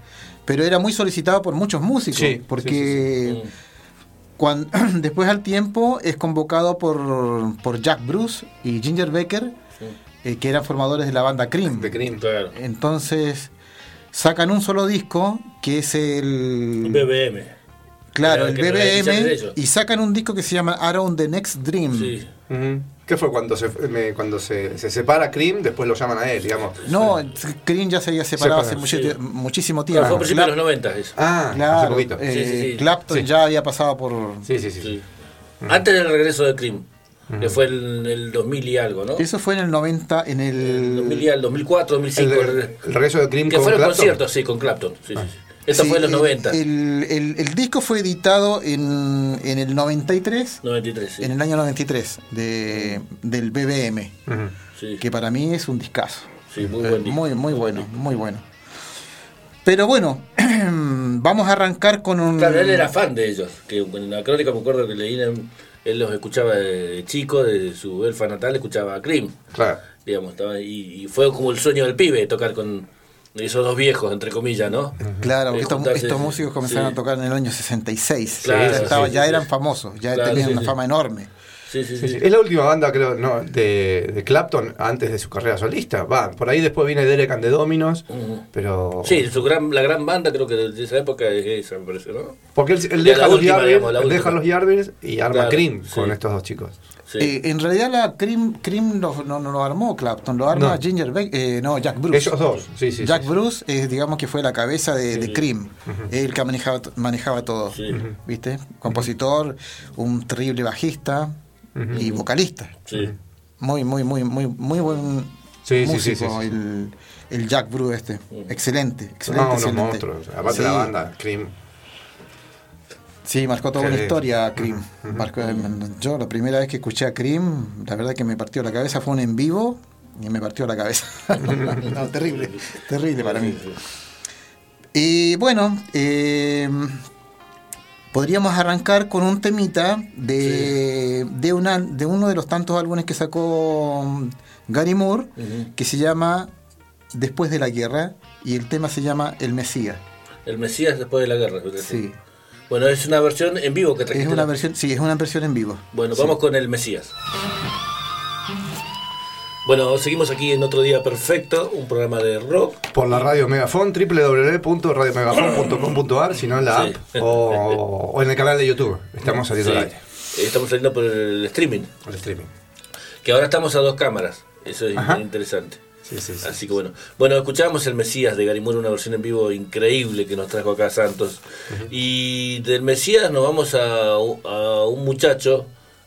Pero era muy solicitado por muchos músicos. Sí, porque cuan- después al tiempo es convocado por, por Jack Bruce y Ginger Becker, eh, que eran formadores de la banda Cream. De Cream. Claro. Entonces sacan un solo disco, que es el... BBM. Claro, el BBM, y sacan un disco que se llama Around the Next Dream. Sí. ¿Qué fue cuando se me- cuando se, se separa Cream? Después lo llaman a él, digamos. No, Cream ya se había separado hace sí. muchísimo Claro, tiempo. fue a principios de los 90 eso. Ah, hace Claro, poquito. eh, Sí, sí, sí. Clapton Sí. ya había pasado por... Sí, sí, sí. Sí. Antes del regreso de Cream, que fue en el 2000 y algo, ¿no? Eso fue en el 90, en El 2000 y el... algo, 2004, 2005. El, el regreso de Cream que con fueron Clapton. conciertos, sí, con Clapton. Sí, sí, sí. Esto sí, fue en los el- 90. El, el- el disco fue editado en, en el 93, 93, sí. en el año 93, de, del BBM, sí. que para mí es un discazo. Sí, muy buen disco. Muy, muy bueno, muy bueno. Pero bueno, vamos a arrancar con un... Claro, él era fan de ellos. Que en la crónica me acuerdo que leí, en- él los escuchaba de chico, de su elfa natal, escuchaba a Cream. Claro. Digamos, estaba, y, y fue como el sueño del pibe tocar con esos dos viejos, entre comillas, ¿no? Claro, porque estos, juntarse, estos músicos comenzaron sí. a tocar en el año 66. Claro, ya, estaba- sí, ya eran sí. famosos, ya Claro, tenían sí, una sí. fama enorme. Sí, sí, Sí, sí. sí. Es la última banda, creo, no, de, de Clapton antes de su carrera solista. Va, por ahí después viene Derek and the Dominos, pero... Sí, su gran, la gran banda creo que de esa época es esa, me parece, ¿no? Porque él, deja, los última, Yardbirds, digamos, la él deja los Yardbirds y arma Claro, Cream sí. con estos dos chicos. Sí. Eh, en realidad la Cream, Cream lo- no, no lo armó Clapton, lo arma No. Ginger Beck, eh, no, Jack Bruce. Ellos dos, sí, sí. Jack sí, Bruce digamos que fue la cabeza de, de Sí. Cream, el que manejaba, manejaba todo, Sí. ¿viste? Compositor, un terrible bajista y vocalista. Sí. Muy, muy, muy, muy, muy buen Sí, sí, sí, músico sí, sí. El, el Jack Bruce este. Excelente, excelente, No, excelente. monstruos. Aparte Sí. la banda, Cream. Sí, marcó toda una historia Cream. Marcó- yo la primera vez que escuché a Cream, la verdad que me partió la cabeza, fue un en vivo y me partió la cabeza. no, terrible, terrible para mí. Y bueno, eh, podríamos arrancar con un temita de, de, una, de uno de los tantos álbumes que sacó mm, Gary Moore, que se llama Después de la Guerra, y el tema se llama El Mesías. El Mesías después de la guerra. Sí. Bueno, es una versión en vivo que Es trajiste. una versión, sí, es una versión en vivo. Bueno, vamos con el Mesías. Bueno, seguimos aquí en otro día perfecto, un programa de rock. Por la radio Megafon, www.radiomegafon.com.ar, si no en la Sí. app, o, o en el canal de YouTube. Estamos saliendo Sí. al aire, Estamos saliendo por el streaming, al streaming. que ahora estamos a dos cámaras. Eso es Ajá. interesante. Sí, sí, sí. Así que bueno. Bueno, escuchamos el Mesías de Gary Moore, una versión en vivo increíble que nos trajo acá Santos. Y del Mesías nos vamos a, a un muchacho,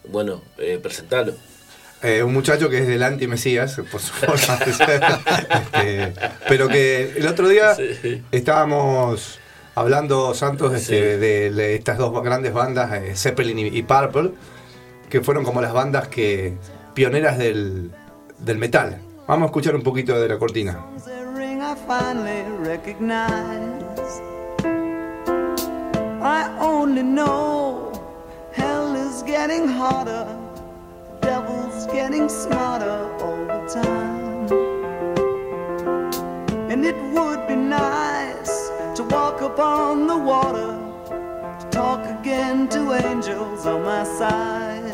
bueno, eh, presentarlo. Eh, un muchacho que es del anti-Mesías, por su forma de ser. Este, pero que el otro día Sí. estábamos hablando, Santos, este, Sí. de, de estas dos grandes bandas, eh, Zeppelin y, y Purple, que fueron como las bandas que pioneras del, del metal. Vamos a escuchar un poquito de la cortina. I only know hell is getting hotter, getting smarter all the time. And it would be nice to walk upon the water, to talk again to angels on my side.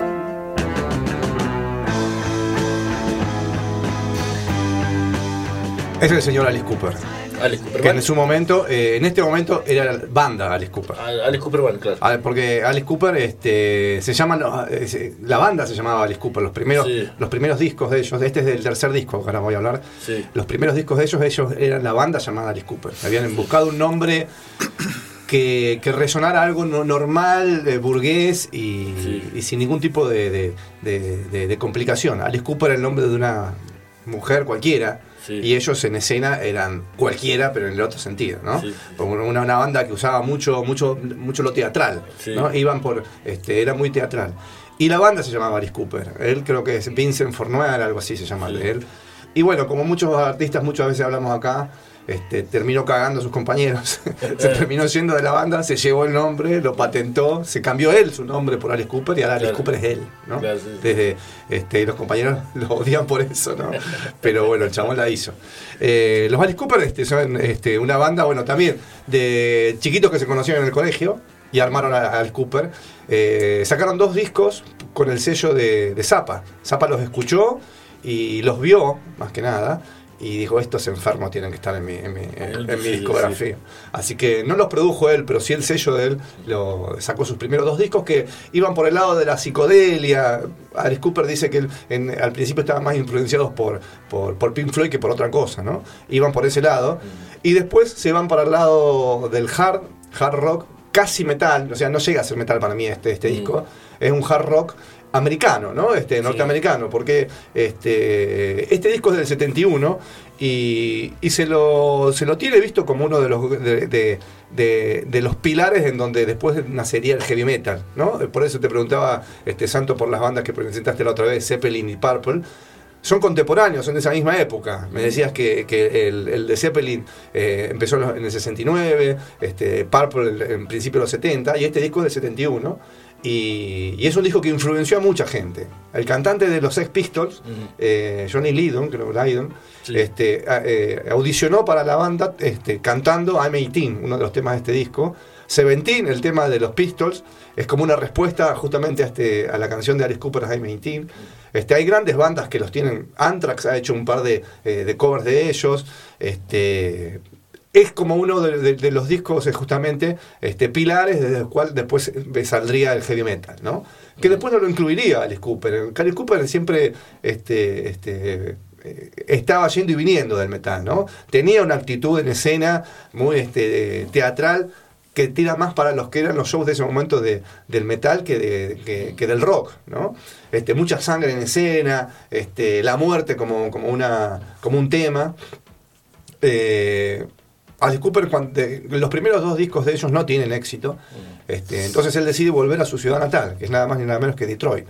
Es el señor Alice Cooper. Alex Cooper Que Band. en su momento, eh, en este momento era banda Alice Cooper. Ah, Alex Cooper Band, claro. Ah, Porque Alice Cooper, este, se llaman, eh, la banda se llamaba Alice Cooper, los primeros, Sí. los primeros discos de ellos, este es del tercer disco, ahora voy a hablar. Sí. Los primeros discos de ellos, ellos eran la banda llamada Alice Cooper. Habían buscado un nombre que, que resonara algo no- normal, eh, burgués y, Sí. y sin ningún tipo de, de- de- de- de complicación. Alice Cooper era el nombre de una mujer cualquiera. Sí. Y ellos en escena eran cualquiera, pero en el otro sentido, ¿no? Sí. Como una, una banda que usaba mucho, mucho, mucho lo teatral, Sí. ¿no? Iban por, este, era muy teatral. Y la banda se llamaba Alice Cooper. Él creo que es Vincent Fornoy, algo así se llama Sí. él. Y bueno, como muchos artistas muchas veces hablamos acá, este, terminó cagando a sus compañeros. se terminó yendo de la banda, se llevó el nombre, lo patentó, se cambió él su nombre por Alice Cooper y ahora Alice Claro. Cooper es él, ¿no? Claro, sí, sí. Desde, este, los compañeros lo odian por eso, ¿no? Pero bueno, el chabón la hizo. Eh, los Alice Cooper este, son este, una banda, bueno, también de chiquitos que se conocieron en el colegio y armaron a, a Alice Cooper. Eh, sacaron dos discos con el sello de, de Zappa. Zappa los escuchó y los vio, más que nada. Y dijo, estos enfermos tienen que estar en mi, en mi- en- en mi Sí, discografía. Así que no los produjo él, pero sí el sello de él lo sacó sus primeros dos discos que iban por el lado de la psicodelia. Alice Cooper dice que él, en- al principio estaban más influenciados por, por, por Pink Floyd que por otra cosa, ¿no? Iban por ese lado. Y después se van para el lado del hard, hard rock, casi metal, o sea, no llega a ser metal para mí este, este Mm. disco. Es un hard rock americano, ¿no? Este, norteamericano, porque este, este disco es del 71 y, y se, lo, se lo tiene visto como uno de los, de, de- de- de los pilares en donde después nacería el heavy metal, ¿no? Por eso te preguntaba, este, Santo, por las bandas que presentaste la otra vez, Zeppelin y Purple. Son contemporáneos, son de esa misma época. Me decías que, que el, el de Zeppelin eh, empezó en el 69, este, Purple en principio de los 70, y este disco es del 71. Y, y es un disco que influenció a mucha gente. El cantante de los Sex Pistols, eh, Johnny Lydon, creo que Lydon, Sí. este, eh, audicionó para la banda este, cantando I'm 18, uno de los temas de este disco. Seventeen, el tema de los Pistols, es como una respuesta justamente a, este, a la canción de Alice Cooper, I'm 18. Este, hay grandes bandas que los tienen. Anthrax ha hecho un par de, eh, de covers de ellos. Este, es como uno de, de- de los discos justamente este, pilares desde el cual después eh, saldría el heavy metal, ¿no? Que después no lo incluiría Alice Cooper. Alice Cooper siempre este, este, eh, estaba yendo y viniendo del metal, ¿no? Tenía una actitud en escena muy este, teatral que tira más para los que eran los shows de ese momento de, del metal que, de- que- que del rock, ¿no? Este, mucha sangre en escena, este, la muerte como, como, una, como un tema. Eh, Alice Cooper, cuando- de- los primeros dos discos de ellos no tienen éxito, este, entonces él decide volver a su ciudad natal, que es nada más ni nada menos que Detroit.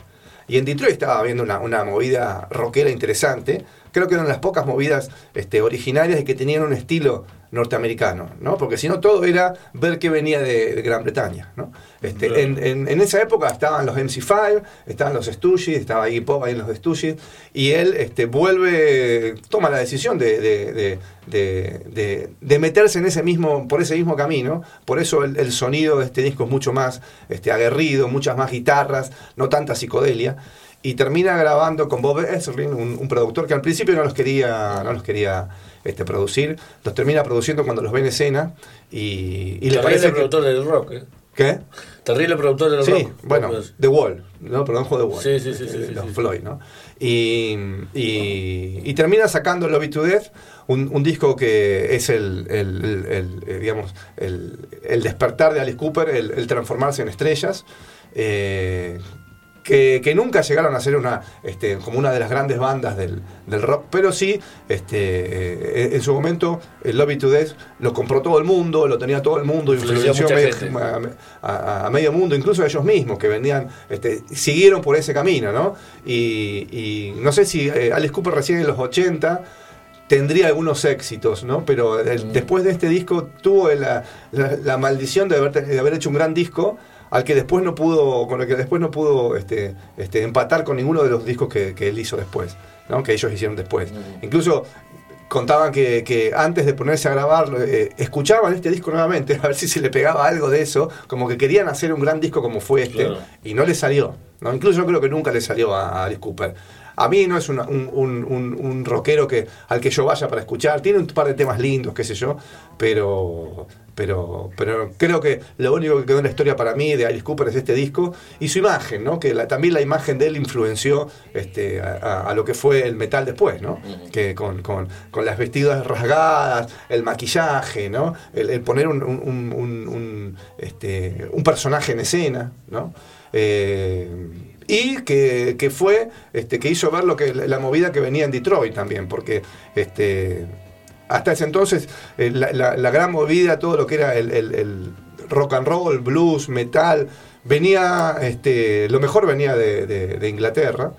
Y en Detroit estaba habiendo una, una movida rockera interesante. Creo que eran las pocas movidas este, originarias y que tenían un estilo norteamericano, ¿no? Porque si no todo era ver qué venía de, de Gran Bretaña, ¿no? Este, Claro. en, en- en esa época estaban los MC5, estaban los Stooges, estaba Iggy Pop ahí en los Stooges, y él este, vuelve, toma la decisión de, de- de- meterse en ese mismo, por ese mismo camino, por eso el, el sonido de este disco es mucho más este, aguerrido, muchas más guitarras, no tanta psicodelia, y termina grabando con Bob Ezrin, un, un productor que al principio no los quería, no los quería este, producir, los termina produciendo cuando los ve en escena, y, y le parece que... productor del rock, ¿eh? ¿Qué? Terrible productor del Sí, rock. bueno, Pues, The Wall, ¿no? Produjo The Wall. Sí, sí, sí, sí, eh, sí, los sí. Floyd, ¿no? Y, y, y termina sacando Love It to Death, un, un disco que es el, el- el- el, eh, digamos, el, el despertar de Alice Cooper, el, el transformarse en estrellas. eh, que, que nunca llegaron a ser una este, como una de las grandes bandas del, del rock, pero sí, este, eh, en su momento, el Love It to Death lo compró todo el mundo, lo tenía todo el mundo, Influenció a, a- a medio mundo, incluso ellos mismos que vendían, este, siguieron por ese camino, ¿no? Y, y no sé si eh, Alice Cooper recién en los 80 tendría algunos éxitos, ¿no? Pero el- Mm. después de este disco tuvo la, la- la maldición de haber, de haber hecho un gran disco al que después no pudo, con el que después no pudo este, este, empatar con ninguno de los discos que, que él hizo después, ¿no? Que ellos hicieron después. Mm. Incluso contaban que, que antes de ponerse a grabarlo, eh, escuchaban este disco nuevamente, a ver si se le pegaba algo de eso, como que querían hacer un gran disco como fue este, Claro. y no le salió. ¿no? Incluso yo creo que nunca le salió a, a Alice Cooper. A mí no es una- un, un- un- un rockero que, al que yo vaya para escuchar, tiene un par de temas lindos, qué sé yo, pero Pero, pero creo que lo único que quedó en la historia para mí de Alice Cooper es este disco y su imagen, ¿no? Que la- también la imagen de él influenció este, a, lo que fue el metal después, ¿no? Que con, con- con las vestidas rasgadas, el maquillaje, ¿no? El, el poner un, este, un personaje en escena, ¿no? Eh, y que, que fue, este, que hizo ver lo que la movida que venía en Detroit también, porque este, hasta ese entonces eh, la, gran movida, todo lo que era el, rock and roll, blues, metal, venía, este, lo mejor venía de, Inglaterra.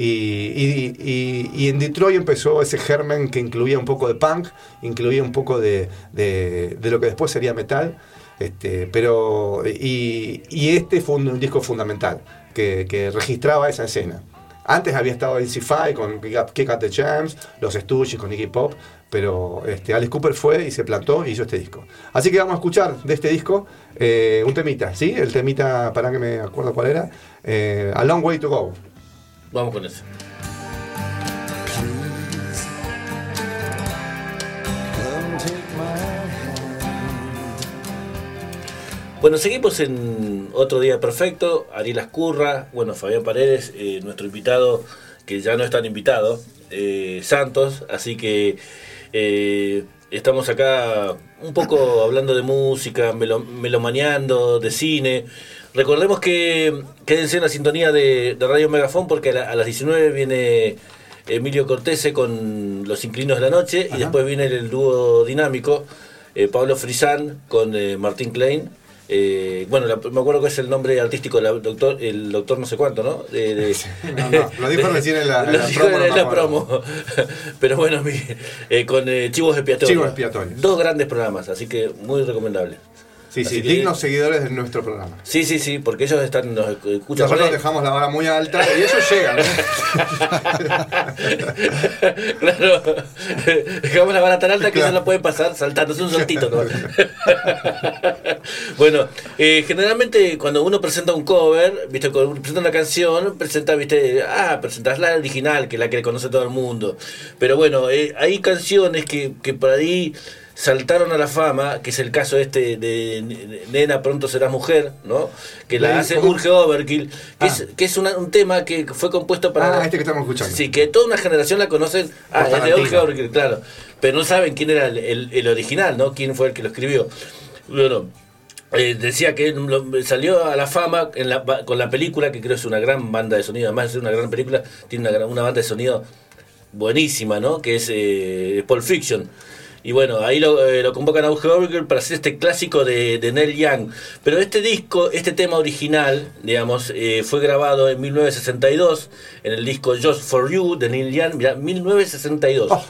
Y, en Detroit empezó ese germen que incluía un poco de punk, incluía un poco de, de- lo que después sería metal. Este, pero y, y este fue un, un disco fundamental que, registraba esa escena. Antes había estado NC5 con Kick Up- the Jams, los Stooges con Iggy Pop, pero este, Alice Cooper fue y se plantó y hizo este disco. Así que vamos a escuchar de este disco eh, un temita, ¿sí? El temita, para que me acuerdo cuál era, eh, A Long Way to Go. Vamos con eso. Bueno, seguimos en otro día perfecto. Ariel Ascurra, bueno, Fabián Paredes, eh, nuestro invitado, que ya no es tan invitado, eh, Santos. Así que eh, estamos acá un poco hablando de música, melo- melomaneando, de cine. Recordemos que quédense en la sintonía de, de Radio Megafón porque a, la- a las 19 viene Emilio Cortese con Los Inclinos de la Noche y después viene el dúo dinámico eh, Pablo Frisán con eh, Martín Klein. Eh, bueno, la- me acuerdo que es el nombre artístico, la- doctor, el doctor no sé cuánto, ¿no? De- de- No, no, lo dijo recién en la- en no promo. Pero bueno, mi- eh, con eh, Chivos Expiatorios. Chivos Expiatorios. Dos grandes programas, así que muy recomendable. Sí, Así sí, que- dignos seguidores de nuestro programa. Sí, sí, sí, porque ellos están, nos escuchan. Nosotros dejamos la vara muy alta y ellos llegan. ¿eh? claro, dejamos la vara tan alta que Claro. eso no puede pasar saltando, es un saltito. ¿no? bueno, eh, generalmente cuando uno presenta un cover, viste, cuando uno presenta una canción, presenta, viste, ah, presentas la original, que es la que conoce todo el mundo. Pero bueno, eh, hay canciones que, que por ahí saltaron a la fama, que es el caso este de Nena pronto serás mujer, ¿no? Que la hace. Urge Overkill, que Ah. es, que es una- un tema que fue compuesto para... Ah, este que estamos escuchando. Sí, que toda una generación la conocen. Ah, es de. Urge Overkill, claro. Pero no saben quién era el, el- el original, ¿no? Quién fue el que lo escribió. Bueno, eh, decía que lo- salió a la fama en la- con la película, que creo es una gran banda de sonido, además de ser una gran película, tiene una, gran- una banda de sonido buenísima, ¿no? Que es eh, Pulp Fiction. Y bueno, ahí lo, eh, convocan a Overkill para hacer este clásico de, de Neil Young. Pero este disco, este tema original, digamos, eh, fue grabado en 1962 en el disco Just for You de Neil Young. Mirá, 1962. Oh.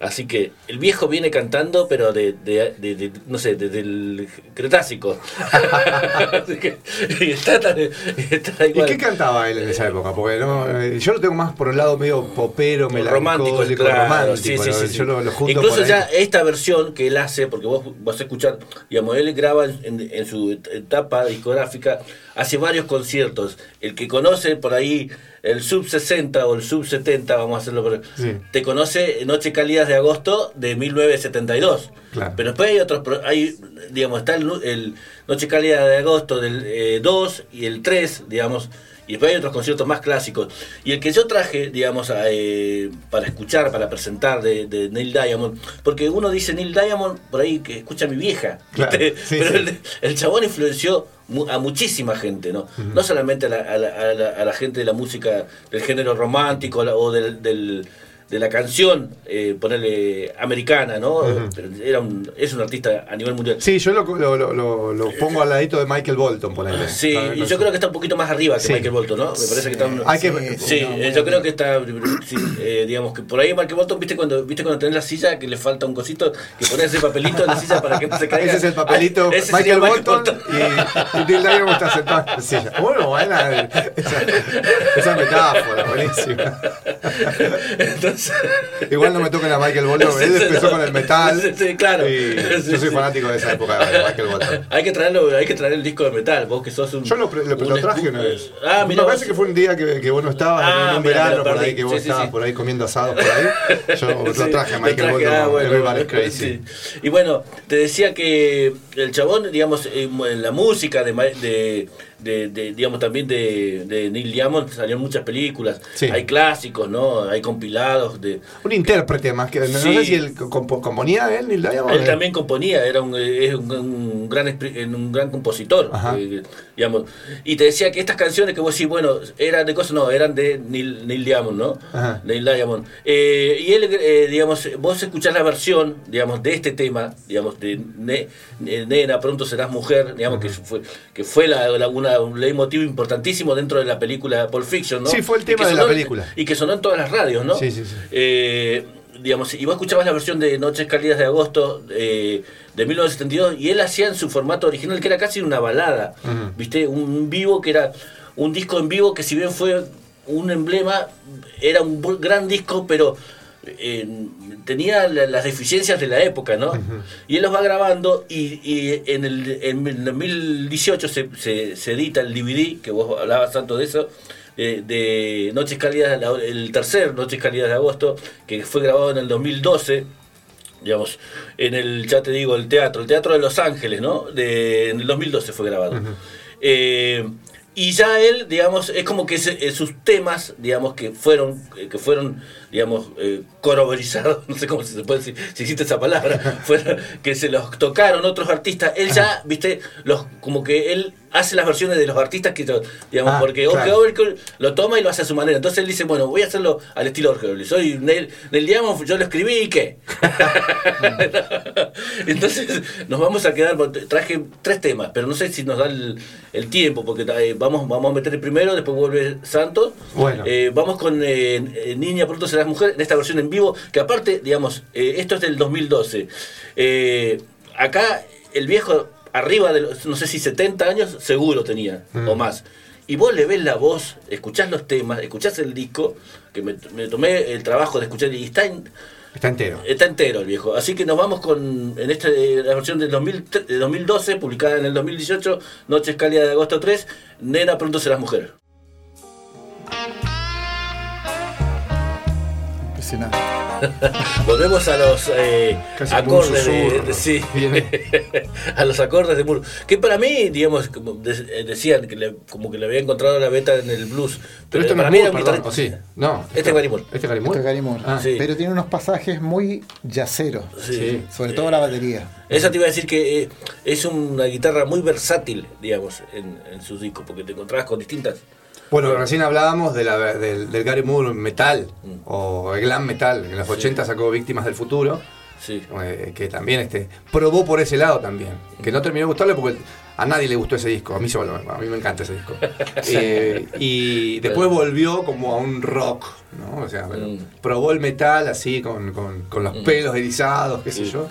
Así que el viejo viene cantando, pero de, de, de- de- no sé, desde el Cretácico. Así que y está, tan- está ¿Y qué cantaba él en esa época? Porque no, eh, yo lo tengo más por el lado medio popero, romántico, melancólico, claro, romántico. sí, sí, sí, yo lo, lo junto Incluso ya esta versión que él hace, porque vos vas a escuchar, digamos, él graba en, en su et- etapa discográfica, hace varios conciertos. El que conoce por ahí el sub 60 o el sub 70, vamos a hacerlo por Sí. te conoce Noche Cálidas de Agosto de 1972. Claro. Pero después hay otros, hay, digamos, está el, Noche Cálida de Agosto del eh, 2 y el 3, digamos, y después hay otros conciertos más clásicos. Y el que yo traje, digamos, a, eh, para escuchar, para presentar de, de Neil Diamond, porque uno dice Neil Diamond por ahí que escucha a mi vieja, Claro, pero sí. El, el chabón influenció a muchísima gente, ¿no? No solamente a la, a la- a la- a la gente de la música del género romántico o del, del- de la canción, eh, ponerle americana, ¿no? Pero era un, es un artista a nivel mundial. Sí, yo lo, lo, lo- lo- lo pongo al ladito de Michael Bolton, ahí. Sí, y yo creo que está un poquito más arriba que Sí. Michael Bolton, ¿no? Me parece que está un- Hay que, Sí, No, eh, yo creo que está, sí, eh, digamos que por ahí Michael Bolton, ¿viste cuando, ¿viste cuando tenés la silla que le falta un cosito? Que pones ese papelito en la silla para que no se caiga. Ese es el papelito Ah, ese Michael Bolton y, y Neil Diamond está sentado en la silla. Bueno, buena esa, esa metáfora, buenísima. Entonces, Igual no me toquen a Michael Bolton, él empezó con el metal. Sí, claro. Y yo soy fanático de esa época de Michael Bolton. Hay que traerlo, hay que traer el disco de metal, vos que sos un. Yo lo, lo- traje una vez. Ah, me parece que fue un día que, que vos no estabas, Ah, en un mira, me verano por ahí, que vos Sí, estabas sí. por ahí comiendo asados por ahí. Yo lo traje a Michael Bolton ah, bueno, Everybody's Crazy. Y bueno, te decía que el chabón, digamos, en la música de, de, de- de, digamos, también de, de Neil Diamond salieron muchas películas. Sí. Hay clásicos, ¿no? Hay compilados de. Un intérprete más que. No, no Sí. sé si él compo- componía él, Neil Diamond. Él también componía, era un, eh, es un, un gran, un gran compositor, eh, digamos. Y te decía que estas canciones que vos decís, bueno, eran de cosas, no, eran de Neil, Neil Diamond, ¿no? Ajá. Neil Diamond. Eh, y él, eh, digamos, vos escuchás la versión, digamos, de este tema, digamos, de Ne- Ne- Nena, pronto serás mujer, digamos, que fue, que fue la, la- una- un leitmotiv importantísimo dentro de la película Pulp Fiction, ¿no? Sí, fue el tema de la película. Y que sonó en todas las radios, ¿no? Sí, sí, sí. Eh, digamos, y vos escuchabas la versión de Noches Cálidas de Agosto eh, de 1972 y él hacía en su formato original que era casi una balada. ¿viste? Un vivo que era un disco en vivo que si bien fue un emblema, era un gran disco, pero eh, tenía la- las deficiencias de la época, ¿no? Y él los va grabando y, y en, el, en el 2018 se, se, se edita el DVD, que vos hablabas tanto de eso, eh, de Noches Cálidas, el tercer Noches Cálidas de Agosto, que fue grabado en el 2012 digamos, en el, ya te digo, el teatro, el Teatro de Los Ángeles, ¿no? De, en el 2012 fue grabado. Eh, y ya él, digamos, es como que se- sus temas, digamos, que fueron, eh, que fueron, digamos, eh, coroborizados, no sé cómo se puede decir, si existe esa palabra, fueron, que se los tocaron otros artistas, él ya, viste, los, como que él hace las versiones de los artistas que, digamos, Ah, porque claro. Orge Overkill lo toma y lo hace a su manera. Entonces él dice, bueno, voy a hacerlo al estilo Orge Overkill. Soy Neil, Neil Diamond, yo lo escribí y qué. Entonces nos vamos a quedar, traje tres temas, pero no sé si nos da el, el tiempo, porque eh, vamos, vamos a meter el primero, después vuelve Santos. Bueno. Eh, vamos con eh, Niña Pronto Serás Mujer, en esta versión en vivo, que aparte, digamos, eh, esto es del 2012. Eh, acá el viejo, arriba de los, no sé si 70 años, seguro tenía, o más. Y vos le ves la voz, escuchás los temas, escuchás el disco, que me, me tomé el trabajo de escuchar y está, en- Está entero. está entero el viejo. Así que nos vamos con, en esta eh, la versión del 2000 de 2012, publicada en el 2018, Noches Cálidas de Agosto 3, Nena Pronto Serás Mujer. Volvemos a los eh, acordes de, de- sí, a los acordes de Moore. Que para mí, digamos, como de- eh, decían que le- como que le había encontrado la beta en el blues. Pero esto no para es mí Moore, era un perdón. guitarrista. ¿o sí? No. Este es Gary Moore. Este es Gary Moore. Esto es Gary Moore. Ah, Sí. Pero tiene unos pasajes muy yaceros. Sí. Sobre todo la batería. Esa te iba a decir que eh, es una guitarra muy versátil, digamos, en, en sus discos, porque te encontrabas con distintas. Bueno, recién hablábamos de la, del, del Gary Moore metal, Mm. o el glam metal. En los 80 sacó Víctimas del Futuro, Sí. eh, que también este, probó por ese lado también. Que no terminó de gustarle porque a nadie le gustó ese disco. A mí solo, a mí me encanta ese disco. Eh, y después volvió como a un rock, ¿no? O sea, pero Mm. probó el metal así, con, con- con los Mm. pelos erizados, qué sé Sí. yo.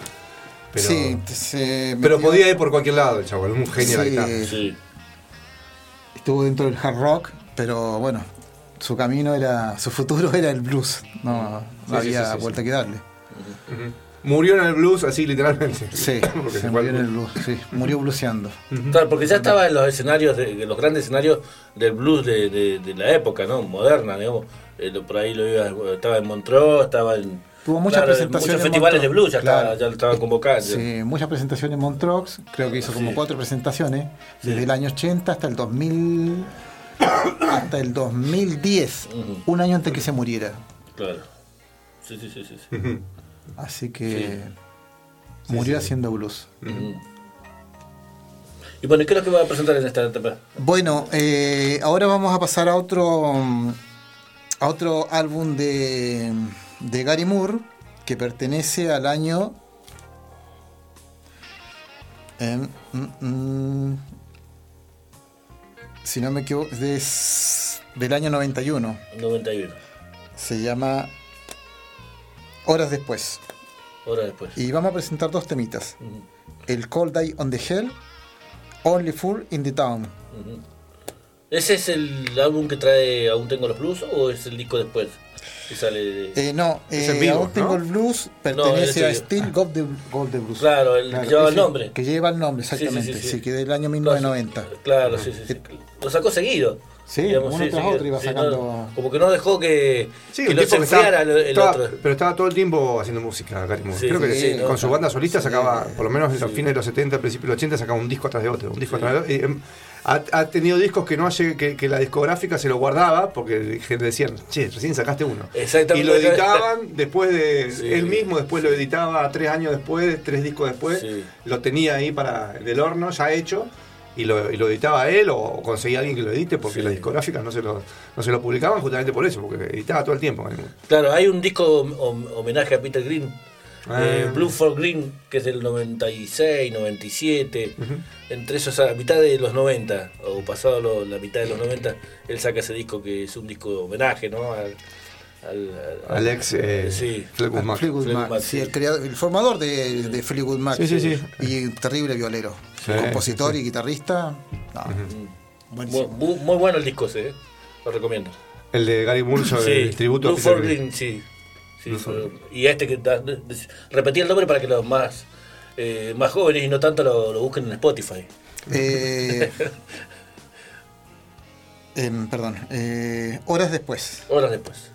Pero, sí, se pero podía ir por cualquier lado el chaval, un genio de Sí. la guitarra. Sí. Estuvo dentro del hard rock, pero bueno, su camino era, su futuro era el blues. No, Sí, no sí, había sí, sí, vuelta que darle. Murió en el blues así literalmente. Sí, se murió en el blues. sí, murió bluseando. Claro, porque ya estaba en los escenarios, de, en los grandes escenarios del blues de, de- de la época, ¿no? Moderna, digamos. Eh, lo- por ahí lo iba, estaba en Montreux, estaba en. Tuvo muchas claro, presentaciones Muchos festivales de blues ya, claro. estaba- ya lo estaban convocando. Sí, muchas presentaciones en Montreux, creo que hizo como Sí. cuatro presentaciones, desde Sí. el año 80 hasta el 2000, hasta el 2010, Ujú. un año antes que se muriera. Claro. Sí, sí, sí, sí. Así que Sí, murió sí. haciendo blues. Ujú. Y bueno, ¿y qué es lo que va a presentar en esta etapa? Bueno, eh, ahora vamos a pasar a otro a otro álbum de, de Gary Moore que pertenece al año em, mm, mm, si no me equivoco es del año 91 91, se llama Horas después hora después. y vamos a presentar dos temitas el Cold Day on the Hell Only Fool in the Town ujú. ¿Ese es el álbum que trae Aún tengo los blues o es el disco después? Que sale. Eh, no, Es eh, en vivo, Aún tengo ¿no? el blues, No, pertenece ese- a Steel Gold the, Gold the Blues. Claro, el que llevaba el nombre. Que lleva el nombre, Sí, sí, exactamente. sí, Sí, sí. que del año 1990. Claro, sí, sí, sí. Lo sacó seguido. Sí, uno tras otro iba no, sacando- como que no dejó que, Sí, que lo se enfriara el, el estaba- otro. pero estaba todo el tiempo haciendo música, Gary Moore. Sí, Creo que con ¿no? su banda solista sacaba, por lo menos en los fines de los 70, principios de los 80, sacaba un disco atrás de otro. Un disco atrás de otro. Ha, ha tenido discos que no halle- que, que la discográfica se lo guardaba porque decían, che, recién sacaste uno. Exactamente. Y lo editaban después de. Sí. Él mismo después lo editaba tres años después, tres discos después. Sí. Lo tenía ahí para del horno ya hecho. Y lo, y lo editaba él o conseguía a alguien que lo edite porque Sí. las discográficas no se, lo, no se lo publicaban justamente por eso, porque editaba todo el tiempo. Claro, hay un disco hom- homenaje a Peter Green, Ah. eh, Blue for Green, que es del 96, 97, entre esos a mitad de los 90, o pasado lo- la mitad de los 90, él saca ese disco que es un disco homenaje, ¿no? Al, al- al- Alex eh, Sí. Fleetwood Mac. Fleetwood Fleetwood Mac, Mac, sí, sí. el, creador- el formador de, de Fleetwood Mac. Sí, sí, sí. Y un terrible violero. Sí, Compositor sí, y guitarrista. no, muy, buenísimo. muy- muy bueno el disco ese, ¿eh? lo recomiendo. El de Gary sobre el tributo Blue a Peter for Green. Green, sí. Sí, y este que repetí el nombre para que los más eh, más jóvenes y no tanto lo, lo busquen en Spotify. Eh, em, perdón. eh, horas después. Horas después.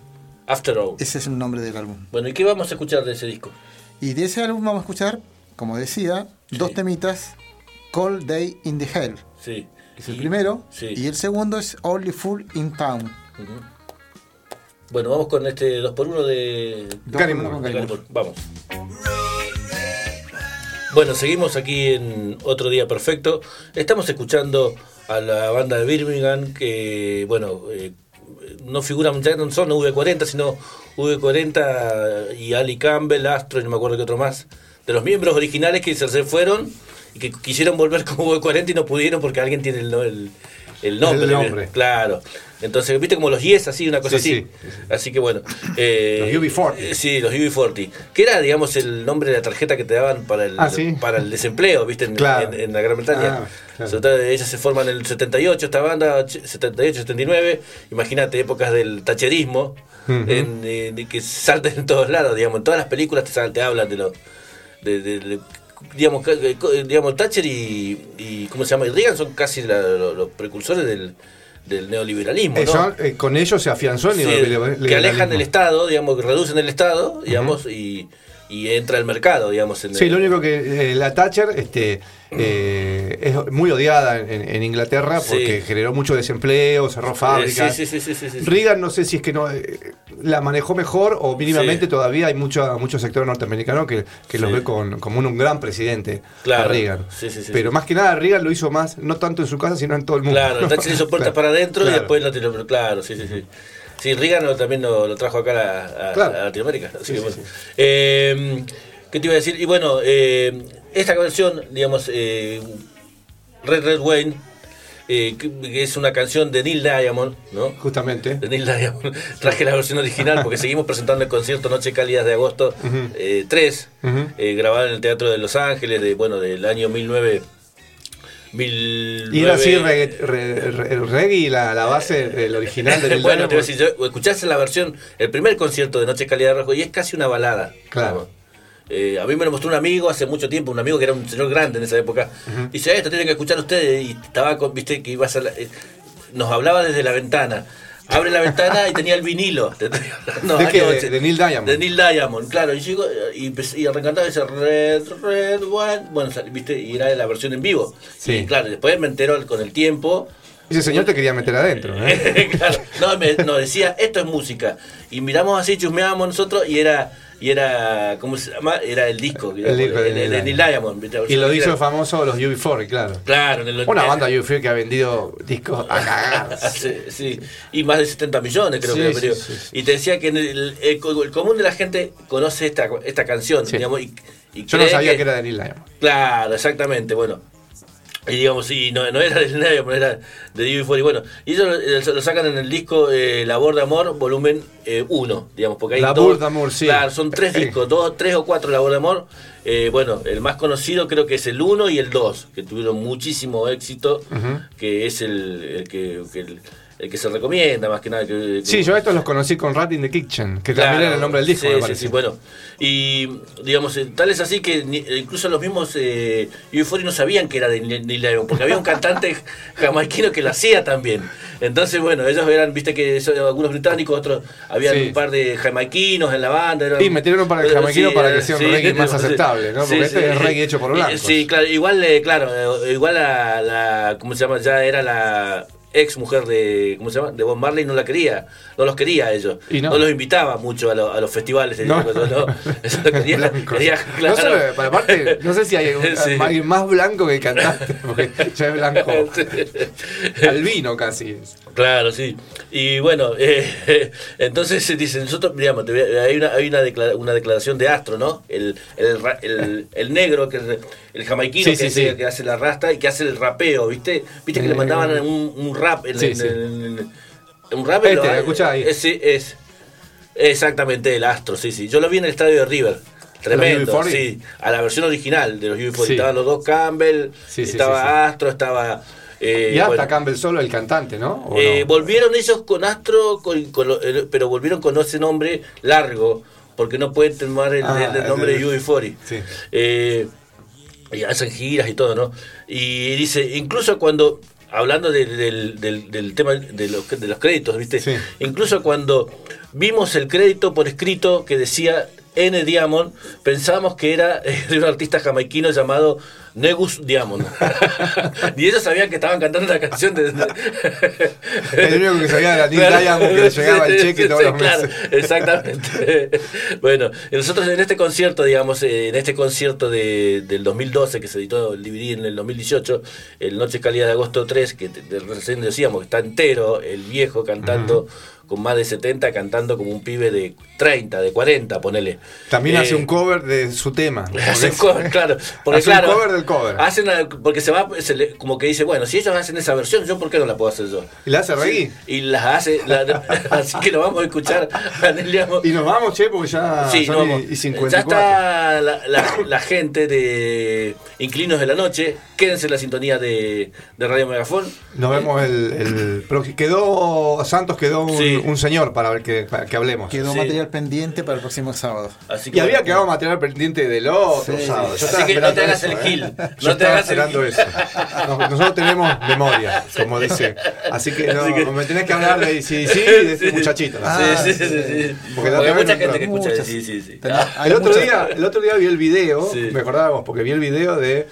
After All. Ese es el nombre del álbum. Bueno, ¿y qué vamos a escuchar de ese disco? Y de ese álbum vamos a escuchar, como decía, dos temitas. Cold Day in the Hell, Sí. es el Y- primero. Sí. Y el segundo es Only Fool in Town. Ujú. Bueno, vamos con este 2x1 de. Moore. Vamos. Bueno, seguimos aquí en otro día perfecto. Estamos escuchando a la banda de Birmingham que, bueno, eh, no figuran, ya no son V40, sino V40 y Ali Campbell, Astro y no me acuerdo qué otro más, de los miembros originales que se fueron y que quisieron volver como V40 y no pudieron porque alguien tiene el, el, el nombre. El nombre. Claro. Entonces, viste como los Yes, así, una cosa Sí, así. sí, sí, sí. Así que bueno. eh, Los UB40. eh, Sí, los UB40. Que era, digamos, el nombre de la tarjeta que te daban para el, Ah, para el desempleo, ¿viste? En, Claro. en- en la Gran Bretaña. Ah, claro. Todo, ellas se forman en el 78, esta banda, ch- 78, 79. Imagínate, épocas del tacherismo, Ujú. en, eh, de que salten en todos lados, digamos. En todas las películas te, te hablan de lo. De, de- de- digamos, eh, eh, digamos, Thatcher y, y. ¿Cómo se llama? Y Reagan son casi la- los precursores del, del neoliberalismo. ¿no? eh, con ellos se afianzó el Sí, neoliberalismo. que alejan el Estado, digamos, que reducen el Estado, digamos, y, y entra el mercado, digamos. En Sí, el- lo único que eh, la Thatcher este, eh, es muy odiada en, en Inglaterra Sí. porque generó mucho desempleo, cerró Eh, fábricas. Sí, sí. Reagan no sé si es que no eh, la manejó mejor o mínimamente todavía hay mucho, mucho sector norteamericano que, que los ve con, como un, un gran presidente Claro. a Reagan. Pero más que nada Reagan lo hizo más, no tanto en su casa, sino en todo el mundo. Claro, Thatcher hizo puertas Claro, para adentro y después lo tiró. Claro, sí, sí, sí. Sí, Reagan también lo, lo trajo acá a, a- Claro. a Latinoamérica. Así Sí, que sí, bueno. sí. Eh, ¿Qué te iba a decir? Y bueno, eh, esta versión, digamos, eh, Red Red Wayne, eh, que, es una canción de Neil Diamond, ¿no? Justamente. de Neil Diamond. Traje la versión original porque seguimos presentando el concierto Noche Cálidas de agosto eh, 3, Ujú. eh, grabado en el Teatro de Los Ángeles, de, bueno, del año 19... 1009. Y era así reggae, re- re- el reggae, la, la base del original del bueno, te voy a decir, yo, escuchaste la versión, el primer concierto de Noche Calidad de Rojo y es casi una balada. Claro. Eh, a mí me lo mostró un amigo hace mucho tiempo, un amigo que era un señor grande en esa época. Dice, esto tienen que escuchar ustedes. Y estaba con, viste, que iba a ser la- eh, nos hablaba desde la ventana. Abre la ventana y tenía el vinilo. Te estoy hablando, ¿De qué? De- Neil Diamond. De Neil Diamond, claro. Y llegó y, y arrancaba ese Red, Red One. Bueno, viste, y era la versión en vivo. Sí. Y claro, después me enteró con el tiempo. Ese señor te quería meter adentro. ¿eh? claro, no, me, no, decía, esto es música. Y miramos así, chusmeábamos nosotros y era, y era, ¿cómo se llama? Era el disco, El disco de el- el- Neil el Neil Diamond. Y lo hizo Era- famoso los UB40, claro. Claro, en el Una banda UB40 que ha vendido discos a cagar. Hace- sí, y más de 70 millones creo Sí, que sí, sí. Y te decía que en el, el co- el común de la gente conoce esta, esta canción, digamos, y, y Yo no sabía que era de Neil Diamond. Claro, exactamente, bueno. Y digamos, sí, no, no era del Diamond, era de UB40. Y bueno, y eso lo, eh, lo sacan en el disco eh, Labor de Amor, volumen 1, digamos, porque hay Labor de Amor, sí. Claro, son tres discos, dos, tres o cuatro Labor de Amor. Eh, bueno, el más conocido creo que es el 1 y el 2, que tuvieron muchísimo éxito, que es el, el que, que el, el que se recomienda más que nada. Que, Sí, yo a estos los conocí con Rat in the Kitchen, que también era el nombre del disco, sí, me sí, parece. sí, bueno. Y digamos, eh, tal es así que ni- eh, incluso los mismos eh, Euphoria no sabían que era de Neil Diamond, porque había un cantante jamaiquino que lo hacía también. Entonces, bueno, ellos eran, viste que son algunos británicos, otros, había Sí. un par de jamaiquinos en la banda. eran- Sí, metieron un par de pero jamaiquinos para que eh, sea un reggae más aceptable, ¿no? Porque este es reggae hecho por Y- blancos. Sí, claro, igual, eh, claro, eh, igual la, la, ¿cómo se llama? Ya era la ex mujer de, ¿cómo se llama? De Bob Marley, no la quería, no los quería a ellos. Y no. los invitaba mucho a, lo- a los festivales. No. ¿no? Eso quería, No claro. solo, no sé si hay un- Sí. alguien más blanco que el cantante, porque ya es blanco. Albino casi. es. Claro, sí. Y bueno, eh, entonces se dice, nosotros, digamos, hay, una, hay una, declara- una declaración de Astro, ¿no? El, el, el, el negro, que el jamaiquino Sí, que, sí, hace, sí. que hace la rasta y que hace el rapeo, ¿viste? ¿Viste que le Eh, mandaban un, un rap? En, sí, en- sí. en- en- un rap Este, lo- escuchá ahí. Ese es exactamente el Astro, sí, sí. Yo lo vi en el estadio de River. Tremendo, UB40? sí. A la versión original de los UB40. Sí. Estaban los dos Campbell, estaba. Astro, estaba... eh, y hasta bueno. Campbell solo, el cantante, ¿no? ¿O Eh, no? Volvieron ellos con Astro, con- con pero volvieron con ese nombre largo, porque no pueden tomar el, Ah, el- el nombre de UB40. sí. Eh, y hacen giras y todo, ¿no? Y dice, incluso cuando, hablando del, del- del- del tema de los, de los créditos, ¿viste? Sí. Incluso cuando vimos el crédito por escrito que decía N. Diamond, pensábamos que era eh, de un artista jamaiquino llamado Negus Diamond. y ellos sabían que estaban cantando la canción de... El único que sabía era Neil Diamond, que le llegaba el cheque todos sí, los claro, meses. exactamente. bueno, nosotros en este concierto, digamos, eh, en este concierto de, del 2012, que se editó el DVD en el 2018, el Noche Cálida de Agosto 3, que recién decíamos que está entero, el viejo cantando con más de 70, cantando como un pibe de 30, de 40, ponele. También Eh, hace un cover de su tema. Hace un cover, claro. Porque Hace un claro, cover del cover. Hacen porque se va, se le- como que dice, bueno, si ellos hacen esa versión, yo por qué no la puedo hacer yo. ¿Y la hace reggae? Y las hace, la- así que lo vamos a escuchar a. Y nos vamos, che, porque ya Sí, son no, y- vamos. y ya 54. está la, la- la gente de Inclinos de la Noche. Quédense en la sintonía de, de Radio Megafón. Nos vemos el, el próximo. Quedó, Santos quedó un, Sí. un señor para ver que, para que hablemos. Quedó Sí. material pendiente para el próximo sábado. Así Y había quedado material pendiente del otro Sí. sábado. Yo Así que no te hagas eso, el ¿eh? gil. Yo No te estaba hagas el esperando eso. Nos- nosotros tenemos memoria, como dice. Así que, no, Así que- me tenés que hablar de sí, sí, de este muchachito. Ah, sí, sí, sí, sí. Porque Porque, hay mucha gente que entró. escucha. Muchas. Sí, sí, sí. Tenés- hay El otro, muchas- día, el otro día vi el video, Sí. me acordábamos, porque vi el video de.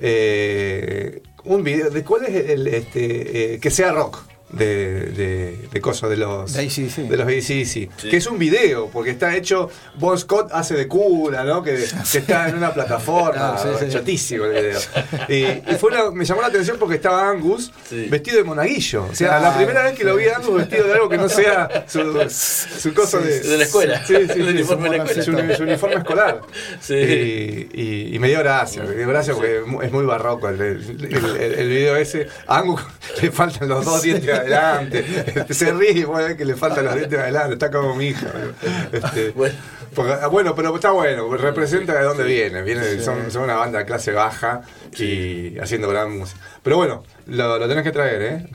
eh, un video. de ¿Cuál es el. este eh, Que sea rock? De, de, de cosas de los. De AC/DC. De los ACDC. Sí. Que es un video, porque está hecho. Bon Scott hace de cura, ¿no? Que, que está en una plataforma. Claro, sí, el video. Y, y fue una- me llamó la atención porque estaba Angus Sí. vestido de monaguillo. O sea, la Claro. primera vez que lo vi a Angus vestido de algo que no sea su, su cosa de. De la escuela. Sí, sí, El sí, uniforme de la su- escuela. su- su uniforme escolar. Sí. Y, y- y me dio gracia, me dio gracia porque es mu- es muy barroco el, el, el- el video ese. A Angus le faltan los dos dientes adelante. Se ríe que le faltan los dientes adelante. Está como mi hija. Este, Bueno. porque- ah, bueno, pero está bueno, representa de dónde viene. viene son, son una banda de clase baja y haciendo gran música. Pero bueno, lo, lo tenés que traer, ¿eh?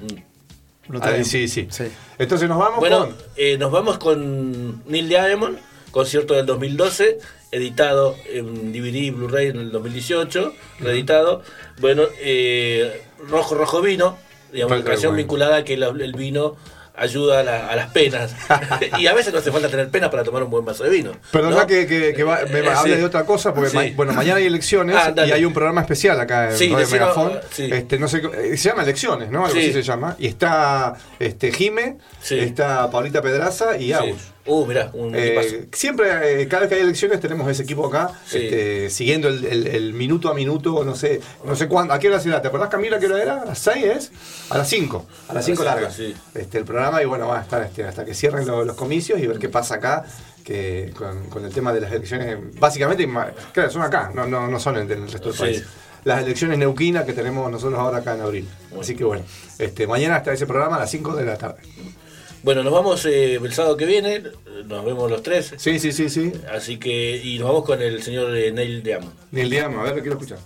Lo Ahí traemos. sí, sí, Sí. Entonces nos vamos Bueno, con. eh, nos vamos con Neil Diamond, concierto del 2012, editado en DVD y Blu-ray en el 2018, reeditado. Bueno, eh, Rojo Rojo Vino, digamos, Falta una vinculada a que la- el vino ayuda a, la- a las penas. y a veces no hace falta tener penas para tomar un buen vaso de vino. Perdona ¿no? que, que- que va- me Eh, hable sí. de otra cosa, porque Sí. ma- bueno, mañana hay elecciones Ah, y hay un programa especial acá en Sí, Radio sí. Este, no sé, eh, se llama Elecciones, ¿no? Algo Sí. así se llama. Y está este, Jime, está Paulita Pedraza y. Agus. Uh, mirá, un Eh, siempre, eh, cada vez que hay elecciones, tenemos ese equipo acá, Sí. este, siguiendo el, el- el minuto a minuto, no sé, no sé cuándo. ¿A qué hora será? ¿Te acordás, Camila, a qué hora era? ¿A las 6 es? A las 5. A las 5 cinco, largas. sí. Este, el programa, y bueno, va a estar este, hasta que cierren lo- los comicios y ver qué pasa acá. Que con, con el tema de las elecciones, básicamente, claro, son acá, no, no, no son en, el resto del Sí. país. Las elecciones neuquinas que tenemos nosotros ahora acá en abril. Así que bueno, este, mañana está ese programa a las 5 de la tarde. Bueno, nos vamos eh, el sábado que viene, nos vemos los tres. Sí, sí, sí, sí. Así que, y nos vamos con el señor eh, Neil Diamond. El día, a ver, quiero escuchar.